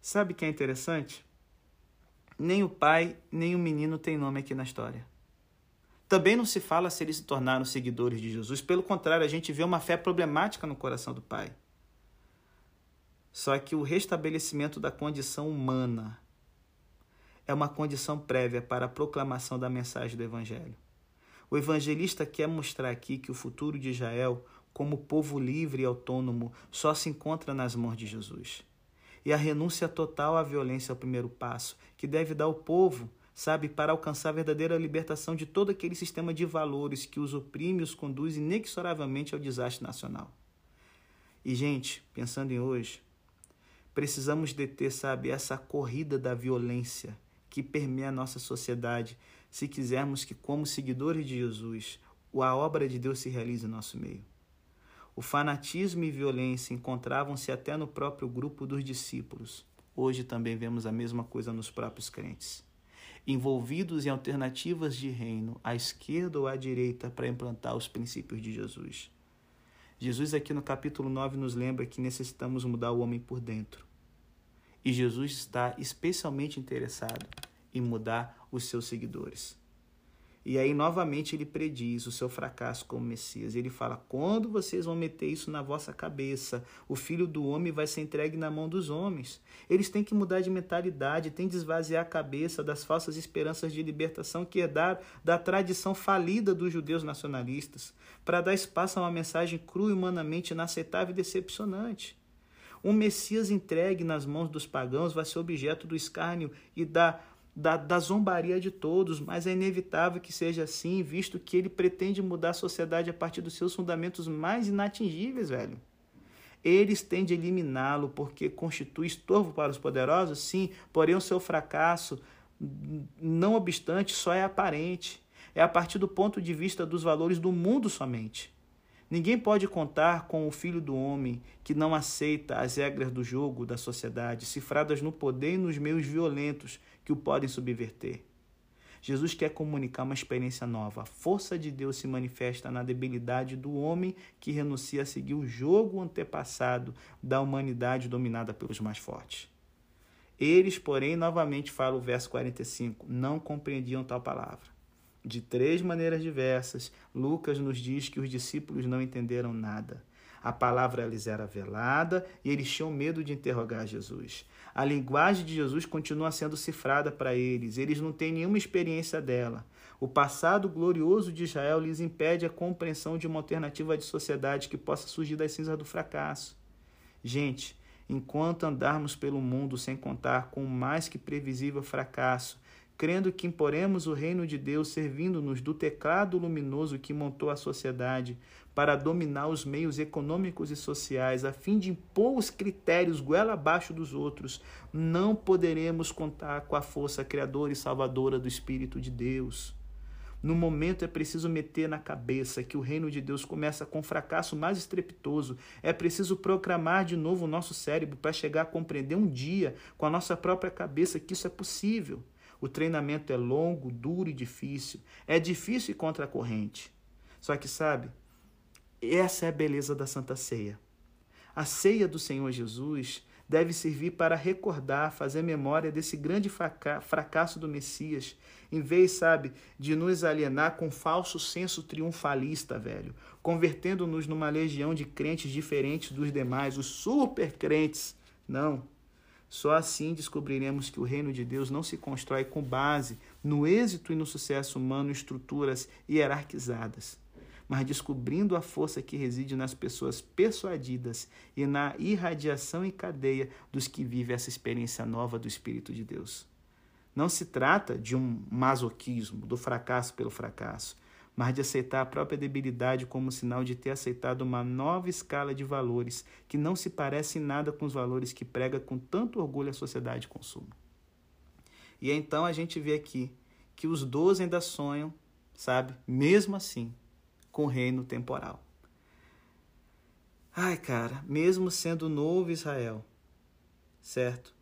Sabe o que é interessante? Nem o pai, nem o menino tem nome aqui na história. Também não se fala se eles se tornaram seguidores de Jesus, pelo contrário, a gente vê uma fé problemática no coração do pai. Só que o restabelecimento da condição humana é uma condição prévia para a proclamação da mensagem do Evangelho. O evangelista quer mostrar aqui que o futuro de Israel, como povo livre e autônomo, só se encontra nas mãos de Jesus. E a renúncia total à violência é o primeiro passo, que deve dar ao povo sabe, para alcançar a verdadeira libertação de todo aquele sistema de valores que os oprime e os conduz inexoravelmente ao desastre nacional. E, gente, pensando em hoje, precisamos deter, sabe, essa corrida da violência que permeia a nossa sociedade, se quisermos que, como seguidores de Jesus, a obra de Deus se realize em nosso meio. O fanatismo e violência encontravam-se até no próprio grupo dos discípulos. Hoje também vemos a mesma coisa nos próprios crentes. Envolvidos em alternativas de reino, à esquerda ou à direita, para implantar os princípios de Jesus. Jesus, aqui no capítulo 9, nos lembra que necessitamos mudar o homem por dentro. E Jesus está especialmente interessado em mudar os seus seguidores. E aí, novamente, ele prediz o seu fracasso como Messias. Ele fala: quando vocês vão meter isso na vossa cabeça, o filho do homem vai ser entregue na mão dos homens. Eles têm que mudar de mentalidade, têm que esvaziar a cabeça das falsas esperanças de libertação que herdaram da tradição falida dos judeus nacionalistas, para dar espaço a uma mensagem crua e humanamente inaceitável e decepcionante. Um Messias entregue nas mãos dos pagãos vai ser objeto do escárnio e da da, da zombaria de todos, mas é inevitável que seja assim, visto que ele pretende mudar a sociedade a partir dos seus fundamentos mais inatingíveis, velho. Eles tendem a eliminá-lo porque constitui estorvo para os poderosos, sim, porém o seu fracasso, não obstante, só é aparente. É a partir do ponto de vista dos valores do mundo somente. Ninguém pode contar com o filho do homem que não aceita as regras do jogo da sociedade, cifradas no poder e nos meios violentos que o podem subverter. Jesus quer comunicar uma experiência nova. A força de Deus se manifesta na debilidade do homem que renuncia a seguir o jogo antepassado da humanidade dominada pelos mais fortes. Eles, porém, novamente fala o verso 45, não compreendiam tal palavra. De três maneiras diversas, Lucas nos diz que os discípulos não entenderam nada. A palavra lhes era velada e eles tinham medo de interrogar Jesus. A linguagem de Jesus continua sendo cifrada para eles, eles não têm nenhuma experiência dela. O passado glorioso de Israel lhes impede a compreensão de uma alternativa de sociedade que possa surgir das cinzas do fracasso. Gente, enquanto andarmos pelo mundo sem contar com o mais que previsível fracasso, crendo que imporemos o reino de Deus servindo-nos do teclado luminoso que montou a sociedade para dominar os meios econômicos e sociais, a fim de impor os critérios goela abaixo dos outros, não poderemos contar com a força criadora e salvadora do Espírito de Deus. No momento é preciso meter na cabeça que o reino de Deus começa com um fracasso mais estrepitoso. É preciso proclamar de novo o nosso cérebro para chegar a compreender um dia, com a nossa própria cabeça, que isso é possível. O treinamento é longo, duro e difícil. É difícil e contra a corrente. Só que, sabe, essa é a beleza da Santa Ceia. A ceia do Senhor Jesus deve servir para recordar, fazer memória desse grande fracasso do Messias, em vez, sabe, de nos alienar com falso senso triunfalista, velho, convertendo-nos numa legião de crentes diferentes dos demais, os super crentes. Não. Só assim descobriremos que o reino de Deus não se constrói com base no êxito e no sucesso humano estruturas hierarquizadas, mas descobrindo a força que reside nas pessoas persuadidas e na irradiação e cadeia dos que vivem essa experiência nova do Espírito de Deus. Não se trata de um masoquismo, do fracasso pelo fracasso, mas de aceitar a própria debilidade como sinal de ter aceitado uma nova escala de valores que não se parece em nada com os valores que prega com tanto orgulho a sociedade de consumo. E então a gente vê aqui que os doze ainda sonham, sabe, mesmo assim, com o reino temporal. Ai, cara, mesmo sendo novo Israel, certo?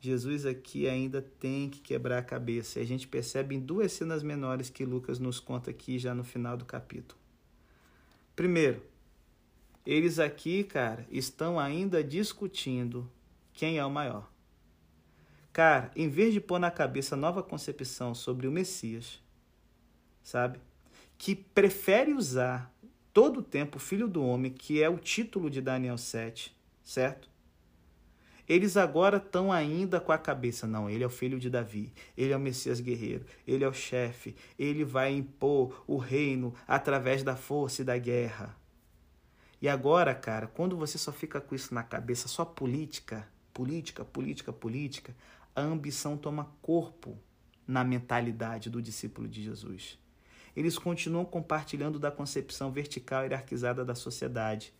Jesus aqui ainda tem que quebrar a cabeça. E a gente percebe em duas cenas menores que Lucas nos conta aqui já no final do capítulo. Primeiro, eles aqui, cara, estão ainda discutindo quem é o maior. Cara, em vez de pôr na cabeça nova concepção sobre o Messias, sabe? Que prefere usar todo o tempo o filho do homem, que é o título de Daniel 7, certo? Eles agora estão ainda com a cabeça, não, ele é o filho de Davi, ele é o Messias guerreiro, ele é o chefe, ele vai impor o reino através da força e da guerra. E agora, cara, quando você só fica com isso na cabeça, só política, política, política, política, a ambição toma corpo na mentalidade do discípulo de Jesus. Eles continuam compartilhando da concepção vertical hierarquizada da sociedade.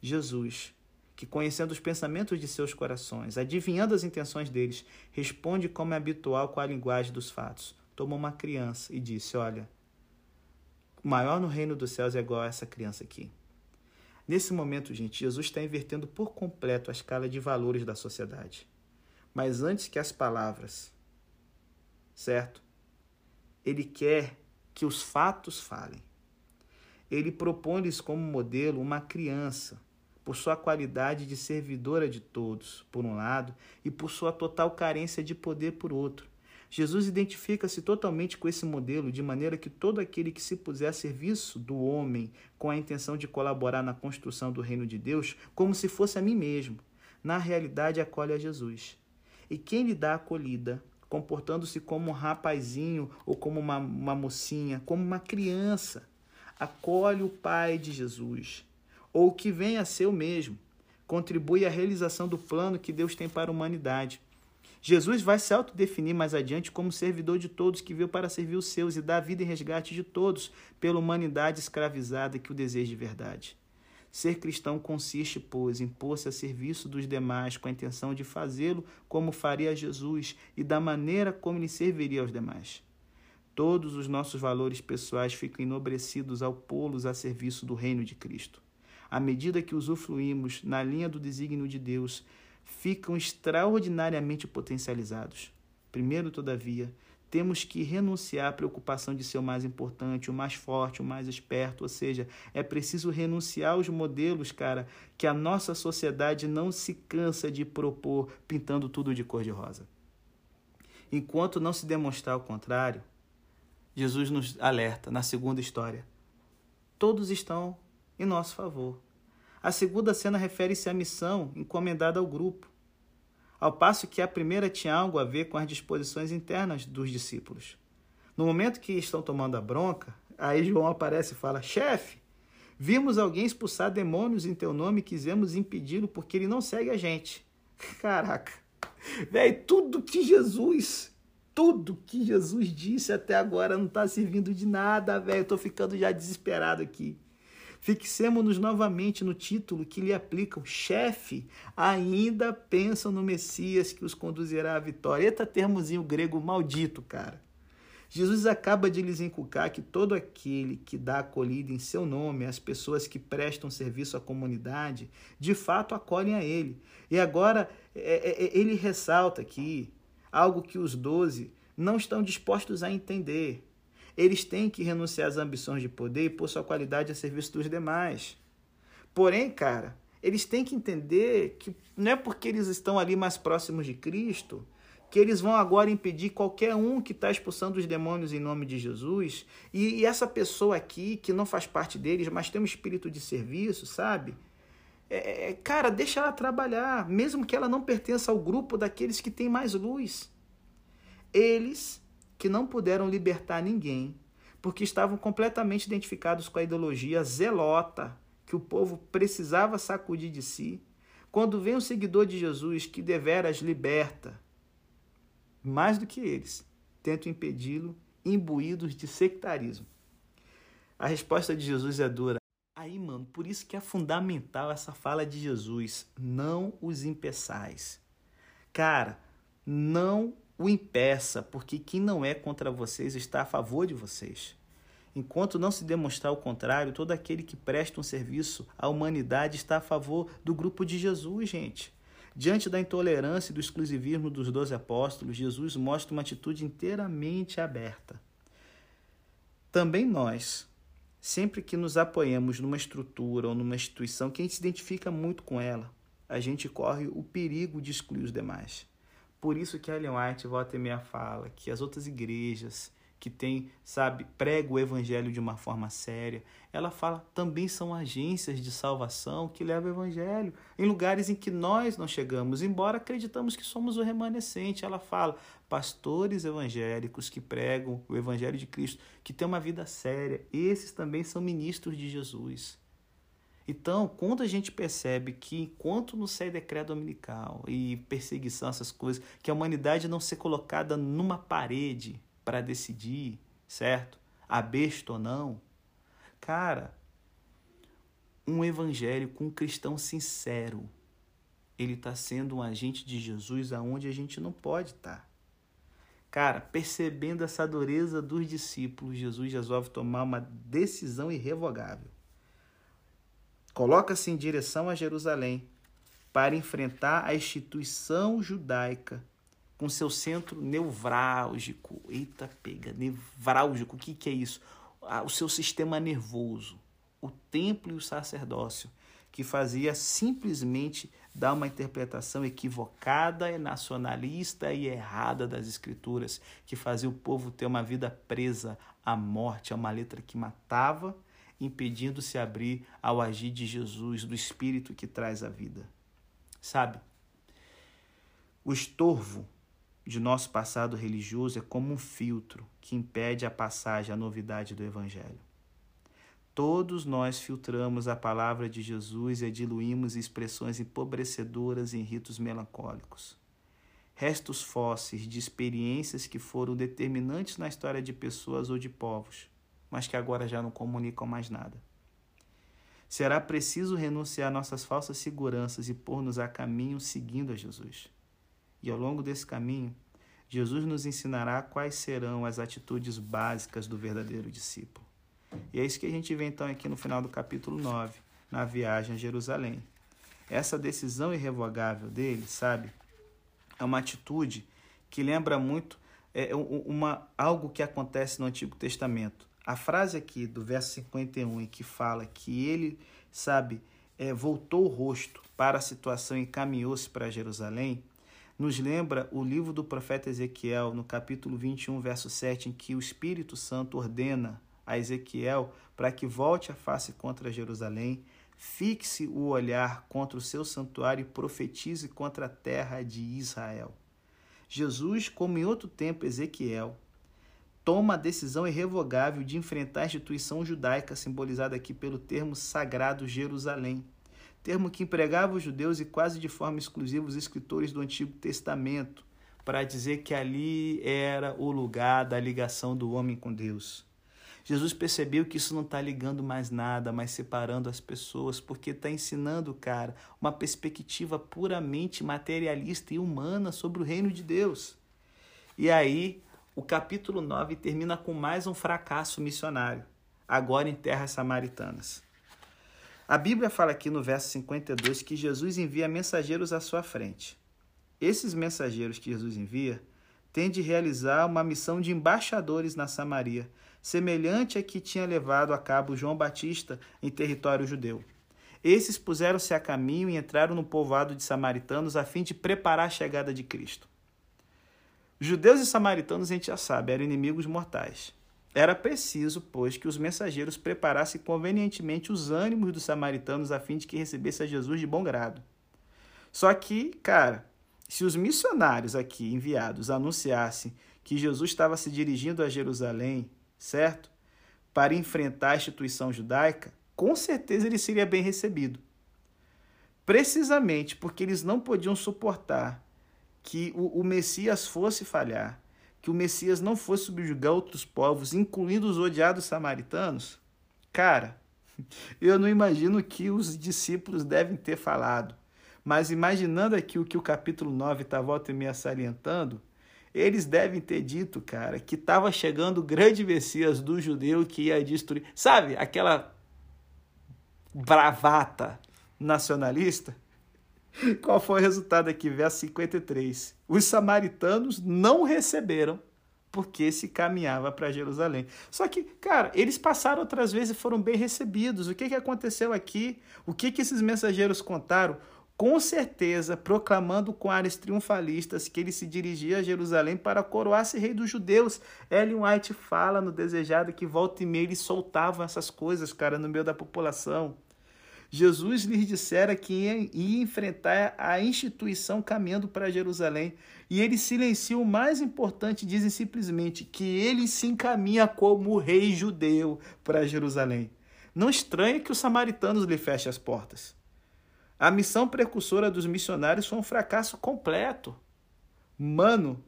Jesus, que conhecendo os pensamentos de seus corações, adivinhando as intenções deles, responde como é habitual com a linguagem dos fatos. Tomou uma criança e disse: Olha, o maior no reino dos céus é igual a essa criança aqui. Nesse momento, gente, Jesus está invertendo por completo a escala de valores da sociedade. Mas antes que as palavras, certo? Ele quer que os fatos falem. Ele propõe-lhes como modelo uma criança, por sua qualidade de servidora de todos, por um lado, e por sua total carência de poder, por outro. Jesus identifica-se totalmente com esse modelo, de maneira que todo aquele que se puser a serviço do homem com a intenção de colaborar na construção do reino de Deus, como se fosse a mim mesmo, na realidade acolhe a Jesus. E quem lhe dá acolhida, comportando-se como um rapazinho ou como uma, uma mocinha, como uma criança, acolhe o Pai de Jesus, ou que vem a ser o mesmo, contribui à realização do plano que Deus tem para a humanidade. Jesus vai se autodefinir mais adiante como servidor de todos que veio para servir os seus e dar vida e resgate de todos pela humanidade escravizada que o deseja de verdade. Ser cristão consiste, pois, em pôr-se a serviço dos demais com a intenção de fazê-lo como faria Jesus e da maneira como ele serviria aos demais. Todos os nossos valores pessoais ficam enobrecidos ao pô-los a serviço do reino de Cristo. À medida que usufruímos na linha do desígnio de Deus, ficam extraordinariamente potencializados. Primeiro, todavia, temos que renunciar à preocupação de ser o mais importante, o mais forte, o mais esperto, ou seja, é preciso renunciar aos modelos, cara, que a nossa sociedade não se cansa de propor pintando tudo de cor de rosa. Enquanto não se demonstrar o contrário, Jesus nos alerta na segunda história. Todos estão em nosso favor. A segunda cena refere-se à missão encomendada ao grupo, ao passo que a primeira tinha algo a ver com as disposições internas dos discípulos. No momento que estão tomando a bronca, aí João aparece e fala: Chefe, vimos alguém expulsar demônios em teu nome e quisemos impedi-lo porque ele não segue a gente. [LAUGHS] Caraca, velho, tudo que Jesus, tudo que Jesus disse até agora não está servindo de nada, velho. Estou ficando já desesperado aqui. Fixemos-nos novamente no título que lhe aplicam. Chefe, ainda pensam no Messias que os conduzirá à vitória. Eita termozinho grego maldito, cara. Jesus acaba de lhes inculcar que todo aquele que dá acolhida em seu nome às pessoas que prestam serviço à comunidade, de fato acolhem a ele. E agora é, é, é ele ressalta aqui algo que os doze não estão dispostos a entender. Eles têm que renunciar às ambições de poder e pôr sua qualidade a serviço dos demais. Porém, cara, eles têm que entender que não é porque eles estão ali mais próximos de Cristo que eles vão agora impedir qualquer um que está expulsando os demônios em nome de Jesus. E, e, essa pessoa aqui, que não faz parte deles, mas tem um espírito de serviço, sabe? É, é cara, deixa ela trabalhar, mesmo que ela não pertença ao grupo daqueles que têm mais luz. Eles que não puderam libertar ninguém, porque estavam completamente identificados com a ideologia zelota que o povo precisava sacudir de si. Quando vem um seguidor de Jesus que deveras liberta, mais do que eles, tentam impedi-lo, imbuídos de sectarismo. A resposta de Jesus é dura. Aí, mano, por isso que é fundamental essa fala de Jesus. Não os impeçais. Cara, não o impeça, porque quem não é contra vocês está a favor de vocês. Enquanto não se demonstrar o contrário, todo aquele que presta um serviço à humanidade está a favor do grupo de Jesus, gente. Diante da intolerância e do exclusivismo dos doze apóstolos, Jesus mostra uma atitude inteiramente aberta. Também nós, sempre que nos apoiamos numa estrutura ou numa instituição que a gente se identifica muito com ela, a gente corre o perigo de excluir os demais. Por isso que Ellen White volta e meia fala que as outras igrejas que têm, sabe, prega o evangelho de uma forma séria, ela fala também são agências de salvação que levam o evangelho em lugares em que nós não chegamos, embora acreditamos que somos o remanescente. Ela fala pastores evangélicos que pregam o evangelho de Cristo, que têm uma vida séria, esses também são ministros de Jesus. Então, quando a gente percebe que enquanto não sai decreto dominical e perseguição, essas coisas, que a humanidade não ser colocada numa parede, para decidir, certo? A besta ou não. Cara, um evangélico, um cristão sincero, ele está sendo um agente de Jesus aonde a gente não pode estar. Tá. Cara, percebendo essa dureza dos discípulos, Jesus resolve tomar uma decisão irrevogável. Coloca-se em direção a Jerusalém para enfrentar a instituição judaica com seu centro nevrálgico. Eita, pega, nevrálgico, o que, que é isso? O seu sistema nervoso, o templo e o sacerdócio, que fazia simplesmente dar uma interpretação equivocada e nacionalista e errada das escrituras, que fazia o povo ter uma vida presa à morte, a uma letra que matava, impedindo-se abrir ao agir de Jesus, do Espírito que traz a vida. Sabe? O estorvo de nosso passado religioso é como um filtro que impede a passagem à novidade do Evangelho. Todos nós filtramos a palavra de Jesus e a diluímos em expressões empobrecedoras em ritos melancólicos. Restos fósseis de experiências que foram determinantes na história de pessoas ou de povos, mas que agora já não comunicam mais nada. Será preciso renunciar nossas falsas seguranças e pôr-nos a caminho seguindo a Jesus. E ao longo desse caminho, Jesus nos ensinará quais serão as atitudes básicas do verdadeiro discípulo. E é isso que a gente vê então aqui no final do capítulo 9, na viagem a Jerusalém. Essa decisão irrevogável dele, sabe, é uma atitude que lembra muito é, uma, algo que acontece no Antigo Testamento. A frase aqui do verso 51, em que fala que ele, sabe, é, voltou o rosto para a situação e caminhou-se para Jerusalém, nos lembra o livro do profeta Ezequiel, no capítulo 21, verso 7, em que o Espírito Santo ordena a Ezequiel para que volte a face contra Jerusalém, fixe o olhar contra o seu santuário e profetize contra a terra de Israel. Jesus, como em outro tempo Ezequiel, toma a decisão irrevogável de enfrentar a instituição judaica simbolizada aqui pelo termo sagrado Jerusalém, termo que empregava os judeus e quase de forma exclusiva os escritores do Antigo Testamento, para dizer que ali era o lugar da ligação do homem com Deus. Jesus percebeu que isso não está ligando mais nada, mas separando as pessoas, porque está ensinando, cara, uma perspectiva puramente materialista e humana sobre o reino de Deus. E aí, o capítulo 9 termina com mais um fracasso missionário, agora em terras samaritanas. A Bíblia fala aqui no verso 52 que Jesus envia mensageiros à sua frente. Esses mensageiros que Jesus envia têm de realizar uma missão de embaixadores na Samaria, semelhante a que tinha levado a cabo João Batista em território judeu. Esses puseram-se a caminho e entraram no povoado de samaritanos a fim de preparar a chegada de Cristo. Judeus e samaritanos, a gente já sabe, eram inimigos mortais. Era preciso, pois, que os mensageiros preparassem convenientemente os ânimos dos samaritanos a fim de que recebesse a Jesus de bom grado. Só que, cara, se os missionários aqui enviados anunciassem que Jesus estava se dirigindo a Jerusalém certo? Para enfrentar a instituição judaica, com certeza ele seria bem recebido. Precisamente porque eles não podiam suportar que o, o Messias fosse falhar, que o Messias não fosse subjugar outros povos, incluindo os odiados samaritanos, cara, [LAUGHS] eu não imagino o que os discípulos devem ter falado. Mas imaginando aqui o que o capítulo 9 está volta e meia salientando, eles devem ter dito, cara, que estava chegando o grande Messias do judeu que ia destruir. Sabe, aquela bravata nacionalista? [LAUGHS] Qual foi o resultado aqui? Verso 53. Os samaritanos não receberam porque se caminhava para Jerusalém. Só que, cara, eles passaram outras vezes e foram bem recebidos. O que, que aconteceu aqui? O que, que esses mensageiros contaram? com certeza proclamando com ares triunfalistas que ele se dirigia a Jerusalém para coroar-se rei dos judeus. Ellen White fala no Desejado que volta e meia eles soltavam essas coisas, cara, no meio da população. Jesus lhes dissera que ia, ia enfrentar a instituição caminhando para Jerusalém. E eles silenciam o mais importante, dizem simplesmente que ele se encaminha como rei judeu para Jerusalém. Não estranha que os samaritanos lhe fechem as portas. A missão precursora dos missionários foi um fracasso completo. Mano,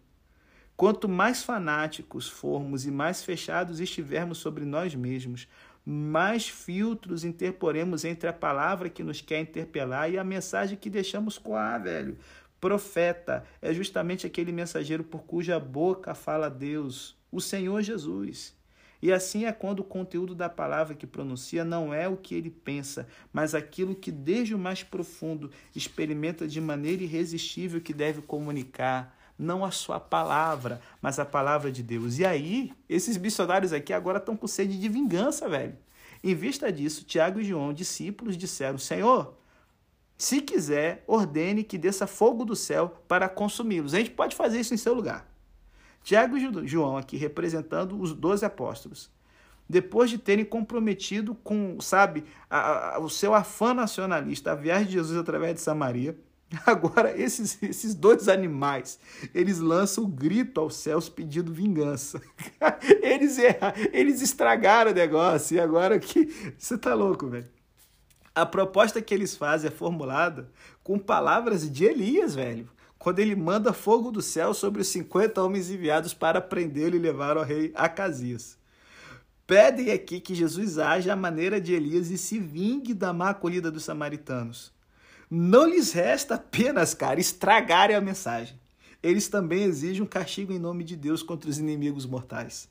Quanto mais fanáticos formos e mais fechados estivermos sobre nós mesmos, mais filtros interporemos entre a palavra que nos quer interpelar e a mensagem que deixamos coar, velho. Profeta é justamente aquele mensageiro por cuja boca fala Deus, o Senhor Jesus. E assim é quando o conteúdo da palavra que pronuncia não é o que ele pensa, mas aquilo que desde o mais profundo experimenta de maneira irresistível que deve comunicar, não a sua palavra, mas a palavra de Deus. E aí, esses missionários aqui agora estão com sede de vingança, velho. Em vista disso, Tiago e João, discípulos, disseram: Senhor, se quiser, ordene que desça fogo do céu para consumi-los. A gente pode fazer isso em seu lugar. Tiago e João, aqui representando os doze apóstolos, depois de terem comprometido com, sabe, a, a, o seu afã nacionalista, a viagem de Jesus através de Samaria, [LAUGHS] agora esses, esses dois animais, eles lançam o grito aos céus pedindo vingança. [LAUGHS] eles, eles estragaram o negócio e agora que... Você tá louco, velho. A proposta que eles fazem é formulada com palavras de Elias, velho. Quando ele manda fogo do céu sobre os 50 homens enviados para prendê-lo e levar ao rei Acasias. Pedem aqui que Jesus age à maneira de Elias e se vingue da má acolhida dos samaritanos. Não lhes resta apenas, cara, estragarem a mensagem. Eles também exigem um castigo em nome de Deus contra os inimigos mortais.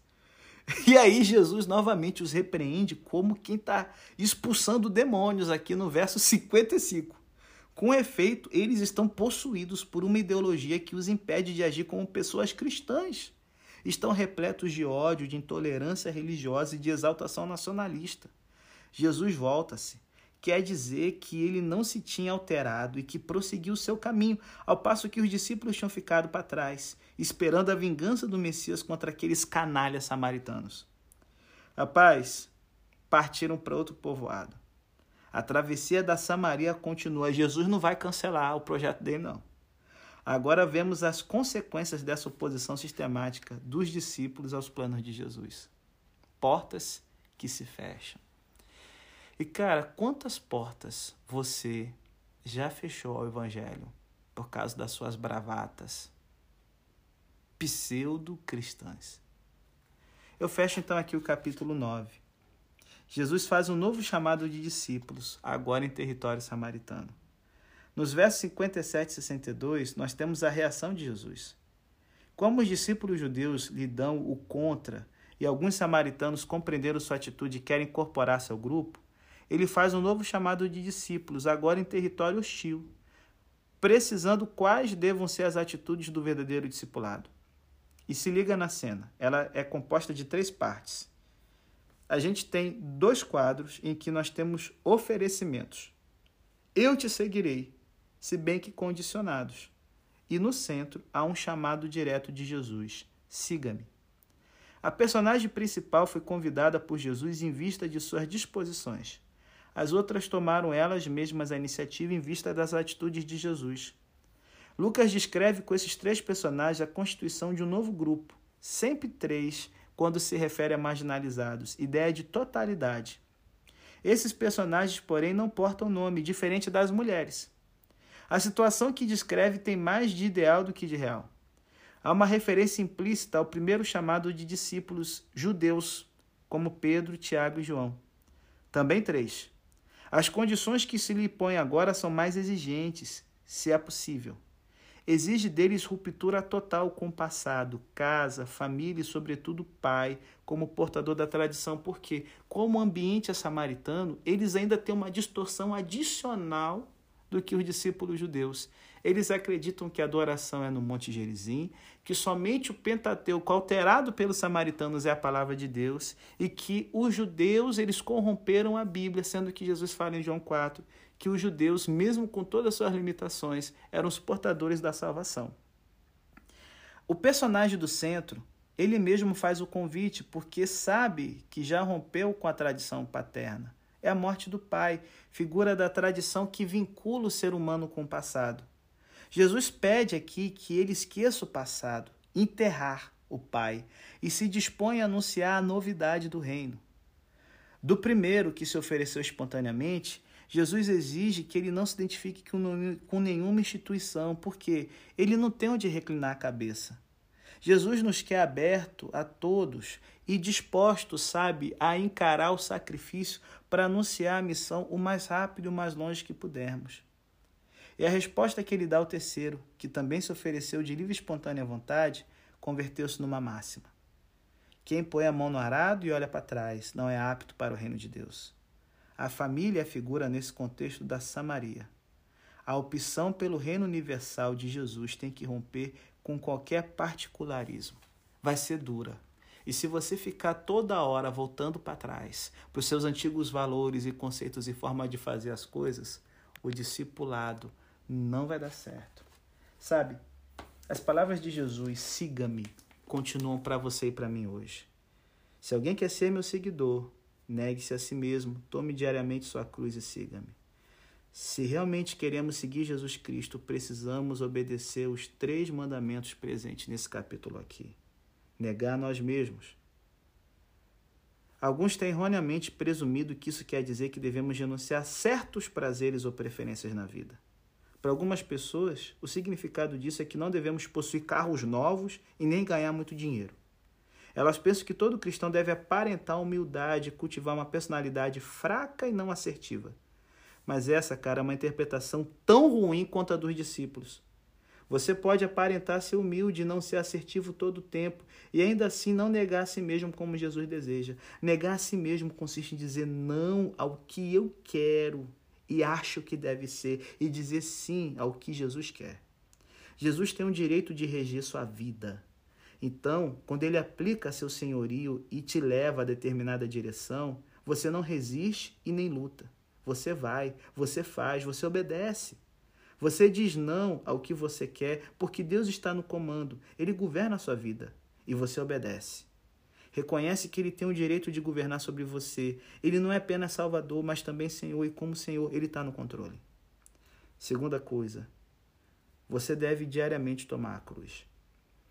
E aí Jesus novamente os repreende como quem está expulsando demônios aqui no verso 55. Com efeito, eles estão possuídos por uma ideologia que os impede de agir como pessoas cristãs. Estão repletos de ódio, de intolerância religiosa e de exaltação nacionalista. Jesus volta-se quer dizer que ele não se tinha alterado e que prosseguiu seu caminho, ao passo que os discípulos tinham ficado para trás, esperando a vingança do Messias contra aqueles canalhas samaritanos. Rapaz, partiram para outro povoado. A travessia da Samaria continua. Jesus não vai cancelar o projeto dele, não. Agora vemos as consequências dessa oposição sistemática dos discípulos aos planos de Jesus. Portas que se fecham. E cara, quantas portas você já fechou ao Evangelho por causa das suas bravatas pseudo-cristãs? Eu fecho então aqui o capítulo 9. Jesus faz um novo chamado de discípulos, agora em território samaritano. Nos versos 57 e 62, nós temos a reação de Jesus. Como os discípulos judeus lhe dão o contra e alguns samaritanos compreenderam sua atitude e querem incorporar-se ao grupo, ele faz um novo chamado de discípulos, agora em território hostil, precisando quais devam ser as atitudes do verdadeiro discipulado. E se liga na cena, ela é composta de três partes. A gente tem dois quadros em que nós temos oferecimentos. Eu te seguirei, se bem que condicionados. E no centro há um chamado direto de Jesus: siga-me. A personagem principal foi convidada por Jesus em vista de suas disposições. As outras tomaram elas mesmas a iniciativa em vista das atitudes de Jesus. Lucas descreve com esses três personagens a constituição de um novo grupo, sempre três, quando se refere a marginalizados, ideia de totalidade. Esses personagens, porém, não portam nome, diferente das mulheres. A situação que descreve tem mais de ideal do que de real. Há uma referência implícita ao primeiro chamado de discípulos judeus, como Pedro, Tiago e João. Também três. As condições que se lhe põem agora são mais exigentes, se é possível. Exige deles ruptura total com o passado, casa, família e, sobretudo, pai, como portador da tradição, porque, como ambiente é samaritano, eles ainda têm uma distorção adicional do que os discípulos judeus. Eles acreditam que a adoração é no Monte Gerizim, que somente o Pentateuco alterado pelos samaritanos é a palavra de Deus e que os judeus eles corromperam a Bíblia, sendo que Jesus fala em João 4 que os judeus, mesmo com todas as suas limitações, eram os portadores da salvação. O personagem do centro, ele mesmo faz o convite porque sabe que já rompeu com a tradição paterna. É a morte do pai, figura da tradição que vincula o ser humano com o passado. Jesus pede aqui que ele esqueça o passado, enterrar o Pai, e se dispõe a anunciar a novidade do reino. Do primeiro que se ofereceu espontaneamente, Jesus exige que ele não se identifique com nenhuma instituição, porque ele não tem onde reclinar a cabeça. Jesus nos quer aberto a todos e disposto, sabe, a encarar o sacrifício para anunciar a missão o mais rápido e o mais longe que pudermos. E a resposta que ele dá ao terceiro, que também se ofereceu de livre e espontânea vontade, converteu-se numa máxima. Quem põe a mão no arado e olha para trás não é apto para o reino de Deus. A família é figura nesse contexto da Samaria. A opção pelo reino universal de Jesus tem que romper com qualquer particularismo. Vai ser dura. E se você ficar toda hora voltando para trás, para os seus antigos valores e conceitos e forma de fazer as coisas, o discipulado não vai dar certo. Sabe, as palavras de Jesus, siga-me, continuam para você e para mim hoje. Se alguém quer ser meu seguidor, negue-se a si mesmo, tome diariamente sua cruz e siga-me. Se realmente queremos seguir Jesus Cristo, precisamos obedecer os três mandamentos presentes nesse capítulo aqui. Negar a nós mesmos. Alguns têm erroneamente presumido que isso quer dizer que devemos renunciar certos prazeres ou preferências na vida. Para algumas pessoas, o significado disso é que não devemos possuir carros novos e nem ganhar muito dinheiro. Elas pensam que todo cristão deve aparentar humildade e cultivar uma personalidade fraca e não assertiva. Mas essa, cara, é uma interpretação tão ruim quanto a dos discípulos. Você pode aparentar ser humilde e não ser assertivo todo o tempo, e ainda assim não negar a si mesmo como Jesus deseja. Negar a si mesmo consiste em dizer não ao que eu quero e acho que deve ser e dizer sim ao que Jesus quer. Jesus tem o direito de reger sua vida. Então, quando ele aplica seu senhorio e te leva a determinada direção, você não resiste e nem luta. Você vai, você faz, você obedece. Você diz não ao que você quer, porque Deus está no comando, ele governa a sua vida e você obedece. Reconhece que ele tem o direito de governar sobre você. Ele não é apenas Salvador, mas também Senhor, e como Senhor, ele está no controle. Segunda coisa, você deve diariamente tomar a cruz.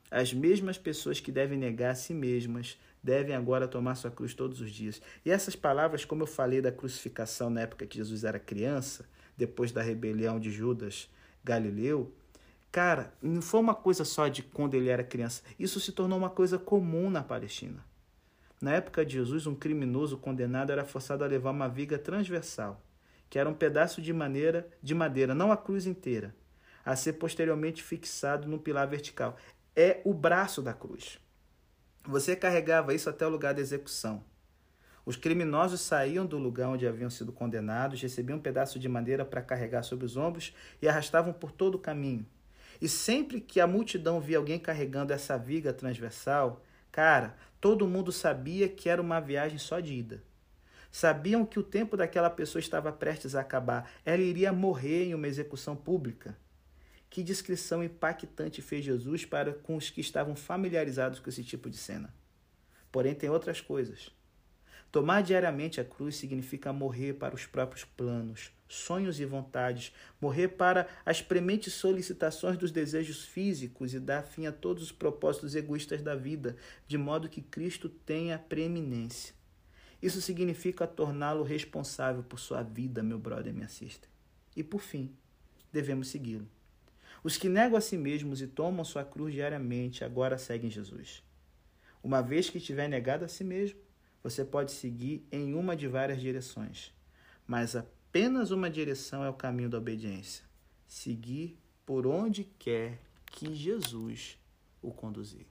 As mesmas pessoas que devem negar a si mesmas devem agora tomar sua cruz todos os dias. E essas palavras, como eu falei da crucificação na época que Jesus era criança, depois da rebelião de Judas Galileu, cara, não foi uma coisa só de quando ele era criança. Isso se tornou uma coisa comum na Palestina. Na época de Jesus, um criminoso condenado era forçado a levar uma viga transversal, que era um pedaço de maneira de madeira, não a cruz inteira, a ser posteriormente fixado num pilar vertical. É o braço da cruz. Você carregava isso até o lugar da execução. Os criminosos saíam do lugar onde haviam sido condenados, recebiam um pedaço de madeira para carregar sobre os ombros e arrastavam por todo o caminho. E sempre que a multidão via alguém carregando essa viga transversal, cara, Todo mundo sabia que era uma viagem só de ida. Sabiam que o tempo daquela pessoa estava prestes a acabar. Ela iria morrer em uma execução pública. Que descrição impactante fez Jesus para com os que estavam familiarizados com esse tipo de cena. Porém, tem outras coisas. Tomar diariamente a cruz significa morrer para os próprios planos, sonhos e vontades, morrer para as prementes solicitações dos desejos físicos e dar fim a todos os propósitos egoístas da vida, de modo que Cristo tenha preeminência. Isso significa torná-lo responsável por sua vida, meu brother e minha sister. E por fim, devemos segui-lo. Os que negam a si mesmos e tomam sua cruz diariamente agora seguem Jesus. Uma vez que tiver negado a si mesmo, você pode seguir em uma de várias direções, mas apenas uma direção é o caminho da obediência: seguir por onde quer que Jesus o conduzir.